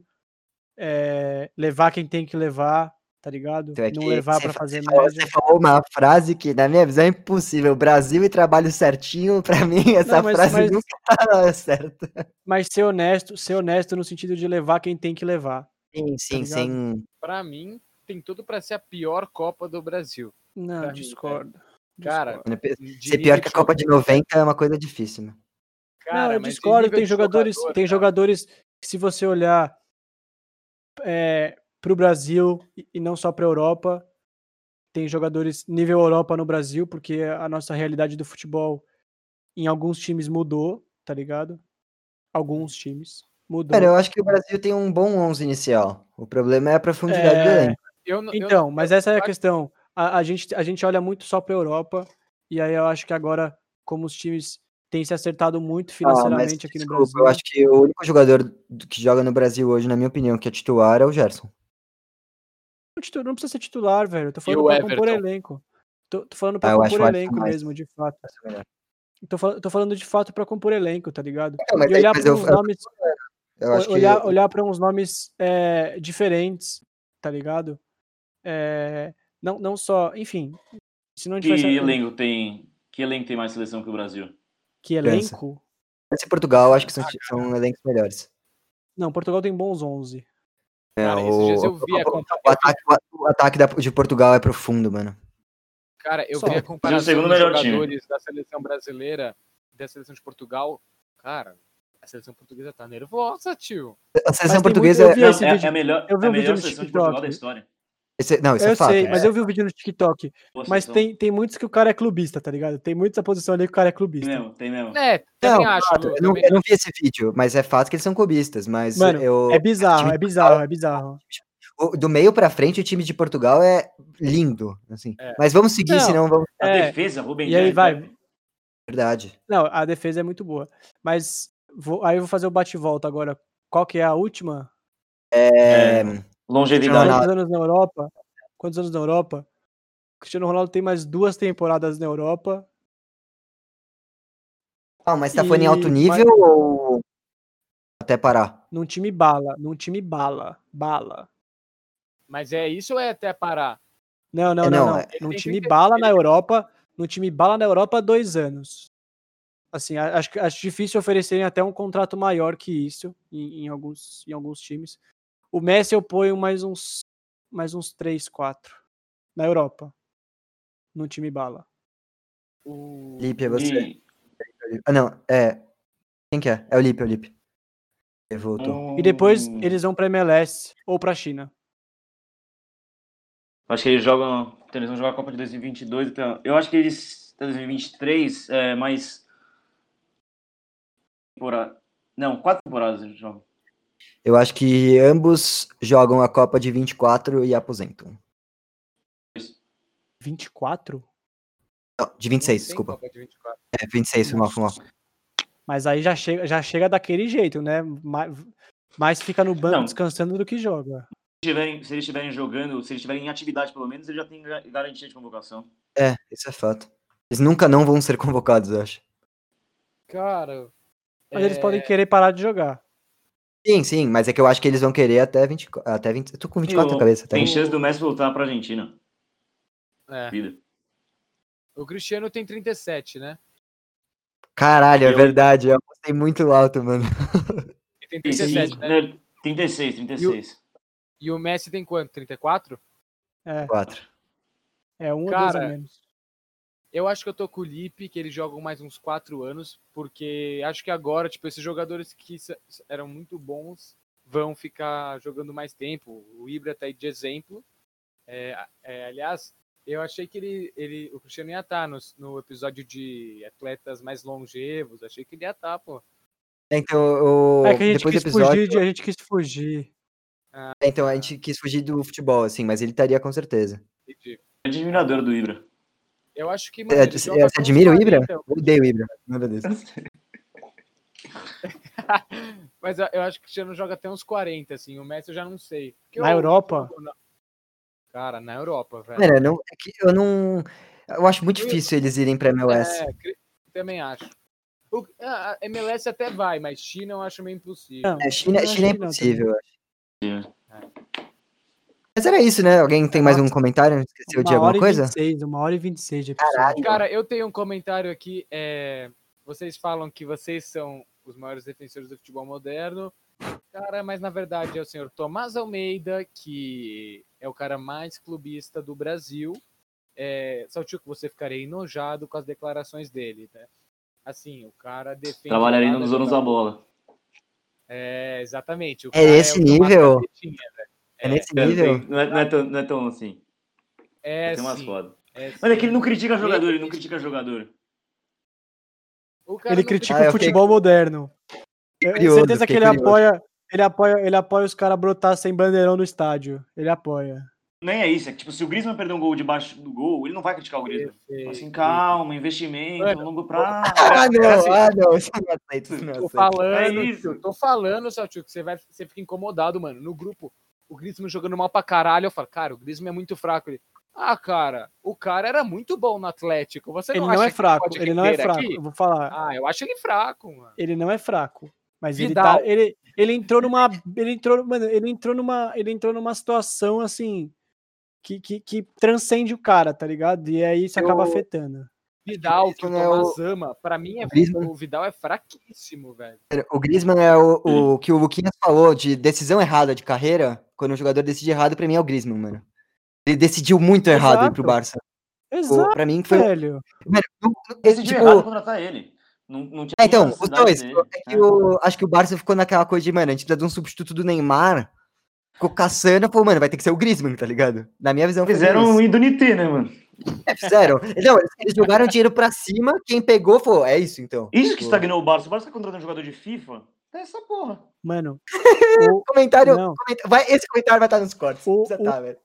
é, levar quem tem que levar, tá ligado? Então é Não levar fa- fazer falou, média. você falou uma frase que, na minha visão, é impossível. Brasil e trabalho certinho, pra <laughs> mim, essa Não, mas- frase mas- nunca <laughs> tá certa. Mas ser honesto, ser honesto no sentido de levar quem tem que levar. Sim, sim, ligado? sem. Pra mim, tem tudo pra ser a pior Copa do Brasil. Não, mim, discordo. Cara. De Ser pior que a Copa de jogador. 90 é uma coisa difícil, né? Cara, não, eu discordo. Tem jogadores, jogador, tem cara. jogadores que, se você olhar é, para o Brasil e- não só para a Europa, tem jogadores nível Europa no Brasil, porque a nossa realidade do futebol em alguns times mudou, tá ligado? Alguns times mudou. Cara, eu acho que o Brasil tem um bom 11 inicial. O problema é a profundidade do É, elenco. Eu, eu Então, mas essa é a questão. A, a gente, a gente olha muito só para a Europa, e aí eu acho que agora, como os times têm se acertado muito Ah, mas, financeiramente aqui no desculpa, Brasil. eu acho que o único jogador do- que joga no Brasil hoje, na minha opinião, que é titular é o Gerson. Não precisa ser titular, velho. Eu tô falando o pra compor Everton? elenco. Tô, tô falando Ah, pra acho compor elenco mais. mesmo, de fato. É. Tô, fal- tô falando de fato pra compor elenco, tá ligado? Não, mas e aí- olhar mas eu- uns eu- nomes, Eu acho que olhar, olhar para uns nomes é, diferentes, tá ligado? É, não, não só, enfim. Senão a gente Que elenco tem. Que elenco tem mais seleção que o Brasil? Que elenco? França e Portugal, acho que são, são elencos melhores. Não, Portugal tem bons 11. É, Cara, esses dias eu vi a o, compa- o ataque, o ataque da- de Portugal é profundo, mano. Cara, eu Só. vi a Mas o comparação segundo dos melhor time. jogadores da seleção brasileira e da seleção de Portugal. Cara, a seleção portuguesa tá nervosa, tio. A seleção tem portuguesa muito- é. esse Não, é, é a melhor, eu vi é a melhor seleção de. Portugal da história. Esse- não, isso eu é fato. sei, é. mas eu vi o vídeo no TikTok. Mas tem, tem muitos que o cara é clubista, tá ligado? Tem muita posição ali que o cara é Tem clubista. mesmo, tem mesmo. É, também Não, acho. fato, Lu, eu, não, eu não vi esse vídeo, mas é fato que eles são clubistas. Mas Mano, eu, É bizarro, time é bizarro, é bizarro. o- do meio pra frente, o time de Portugal é lindo. Assim. É. Mas vamos seguir, Não, senão vamos. A É, defesa, Rubem E aí vai. né? Verdade. Não, a defesa é muito boa. Mas vou- aí eu vou fazer o bate-volta agora. Qual que é a última? É, Longevidade. Ronaldo. Quantos anos na Europa? Quantos anos na Europa? Cristiano Ronaldo tem mais duas temporadas na Europa. Ah, mas tá falando em alto nível ou até parar? Num time bala. Num time bala. Bala. Mas é isso ou é até parar? Não, não, É, não, não, não. é- Num time 30 bala na Europa. Num time bala na Europa há dois anos. Assim, acho, acho difícil oferecerem até um contrato maior que isso em, em alguns, em alguns times. O Messi eu ponho mais uns, mais uns 3, 4 na Europa. Num time bala. O... Lipe, é você. E- Ah, não, é. Quem que é? É o Lipe, é o Lipe. Ele voltou. E depois Hum, eles vão pra MLS ou pra China. Acho que eles jogam. então Eles vão jogar a Copa de 2022. Então, eu acho que eles. 2023 é mais. Temporada. Não, quatro temporadas eles jogam. Eu acho que ambos jogam a Copa de 24 e aposentam. 24? Não, de 26, Não tem desculpa. Copa de 24. É, 26, foi mal, foi mal. Mas aí já chega, já chega daquele jeito, né? Mais, mais fica no banco Não. descansando do que joga. Se, tiverem- se eles estiverem jogando, se eles estiverem em atividade pelo menos, eles já têm ga- garantia de convocação. É, isso é fato. Eles nunca não vão ser <laughs> convocados, eu acho. Cara. Mas eles é, podem querer parar de jogar. Sim, sim, mas é que eu acho que eles vão querer até 20, até 20 eu tô com 24 E na o- cabeça. Tá? Tem chance do Messi voltar pra Argentina. é, Vida. o Cristiano tem 37, né? Caralho, é Eu- verdade, eu apostei muito alto, mano. Ele tem 37, né? Né, 36, 36. E o Messi tem quanto? 34? É, 4. é um ou dois a Cara, menos. Eu acho que eu tô com o Lipe, que eles jogam mais uns 4 anos, porque acho que agora, tipo, esses jogadores que eram muito bons vão ficar jogando mais tempo. O Ibra tá aí de exemplo. É, é, aliás, eu achei que ele, ele, o Cristiano ia estar no, no episódio de atletas mais longevos. Achei que ele ia estar, pô. Então, o... É que a gente depois do quis episódio, fugir, de- a gente quis fugir. é, então a gente quis fugir do futebol, assim, mas ele estaria com certeza. Entendi. É admirador do Ibra. Eu acho que. É, Mano, ele você admira o Ibra? 40, Eu odeio o Ibra. Meu Deus. <laughs> Mas eu eu acho que o Cristiano joga até uns 40, assim. O Messi eu já não sei. Porque Na eu- Europa? Cara, na Europa, velho. Não, é que eu não. Eu acho muito difícil eles irem pra MLS. É, também acho. O, a MLS até vai, mas China eu acho meio impossível. Não, É, China, China é impossível, eu acho. É. Mas era isso, né? Alguém tem mais um comentário? Esqueceu de alguma coisa? 26, uma hora e 26 de episódio. Caralho. Cara, eu tenho um comentário aqui. é, vocês falam que vocês são os maiores defensores do futebol moderno. Cara, mas na verdade é o senhor Tomás Almeida, que é o cara mais clubista do Brasil. É, Saltico, você ficaria enojado com as declarações dele, né? Assim, o cara defende. Trabalharia nos donos da bola. É, exatamente. O É o Tomás nível? Velho. É nesse É, nível? tem- não, é, não é tão, não é tão assim. É, tem umas sim, fodas. é Mas é que ele não critica jogador, ele não critica jogador. O cara Ele não critica Ah, o futebol moderno. Eu tenho certeza que fiquei ele curioso. apoia, ele apoia, ele apoia os caras brotar sem bandeirão no estádio. Ele apoia. Nem é isso, é que tipo, se o Griezmann perder um gol debaixo do gol, ele não vai criticar o Griezmann. Perfeito. assim, calma, investimento, Mano, longo prazo. Ah, Era assim, não, ah, não, isso eu não aceito, isso eu não Tô falando, É isso. tô falando, Saltico, que você, vai, você fica incomodado, mano. No grupo, o Griezmann jogando mal pra caralho, eu falo, cara, o Griezmann é muito fraco. Ele, ah, cara, o cara era muito bom no Atlético. Você Ele não, não acha é que fraco, ele não é fraco. aqui? Eu vou falar. Ah, eu acho ele fraco, mano. Ele não é fraco. Mas ele tá. Ele, ele entrou numa. Ele entrou, mano, ele entrou numa. Ele entrou numa situação assim. Que, que, que transcende o cara, tá ligado? E aí isso acaba Eu- afetando. Vidal, que o Griezmann é Tomás ama, pra mim é, o Griezmann- o Vidal é fraquíssimo, velho. O Griezmann é o, o que o Luquinhas falou de decisão errada de carreira. Quando o jogador decide errado, pra mim é o Griezmann, mano. Ele decidiu muito errado ir pro Exato. Barça. O, Exato, pra mim foi. velho. Mano, Decidiu tipo, errado contratar ele. Não, não tinha É, então, os dois. É que o, acho que o Barça ficou naquela coisa de, mano, a gente precisa de um substituto do Neymar. Ficou caçando, falou, mano, vai ter que ser o Griezmann, tá ligado? Na minha visão foi Fizeram isso. um Indunité, né, mano? É, fizeram. Não, eles, jogaram dinheiro pra cima, quem pegou falou, é isso então. Isso que estagnou o Barça. O Barça tá contratando um jogador de FIFA. É essa porra. Mano. <laughs> o- Comentário, comenta- vai, esse comentário vai estar nos cortes. O- Você o- tá, velho.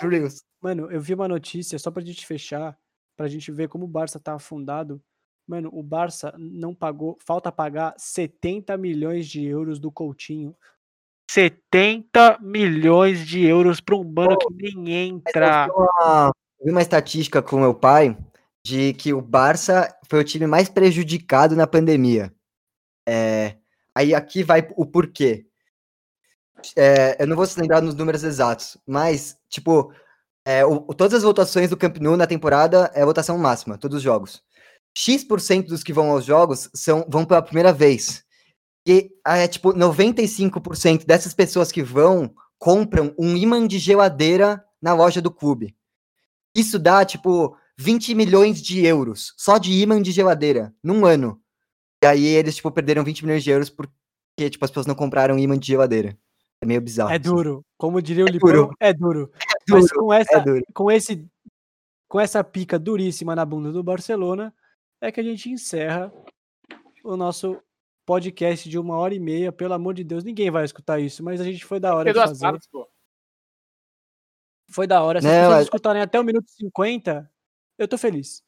Reels. Mano, eu vi uma notícia, só pra gente fechar, pra gente ver como o Barça tá afundado. Mano, o Barça não pagou, falta pagar 70 milhões de euros do Coutinho. 70 milhões de euros pra um mano que nem Eu entra. uma, vi uma estatística com meu pai de que o Barça foi o time mais prejudicado na pandemia. É, aí aqui vai o porquê. É, eu não vou se lembrar nos números exatos, mas, tipo, é, o- todas as votações do Camp Nou na temporada é votação máxima, todos os jogos. X% dos que vão aos jogos são, vão pela primeira vez. E é tipo, 95% dessas pessoas que vão compram um imã de geladeira na loja do clube. Isso dá, tipo, 20 milhões de euros só de imã de geladeira num ano. E aí eles, tipo, perderam 20 milhões de euros porque, tipo, as pessoas não compraram imã de geladeira. É meio bizarro. É assim. duro. Como diria o É Lipão, duro. é duro. É Mas duro, com essa, é duro. com esse com essa pica duríssima na bunda do Barcelona, é que a gente encerra o nosso podcast de uma hora e meia. Pelo amor de Deus, ninguém vai escutar isso, mas a gente foi da hora de fazer. partes, pô. Foi da hora. Se Não, as pessoas é- escutarem até o minuto 50, eu tô feliz.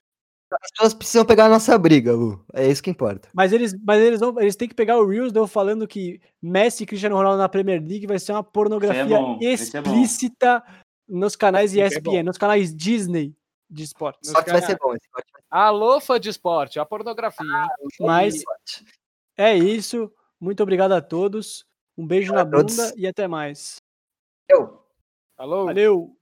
As pessoas precisam pegar a nossa briga, Lu. É isso que importa. Mas eles, mas eles, vão, eles têm que pegar o Reels eu falando que Messi e Cristiano Ronaldo na Premier League vai ser uma pornografia é bom. explícita nos canais Esse é ESPN, nos canais Disney de Esse corte vai ser bom. Vai Alô, fã de esporte, a pornografia, ser Mas é isso. Muito obrigado a todos. Um beijo na a todos. bunda e até mais. Eu. Alô? Valeu!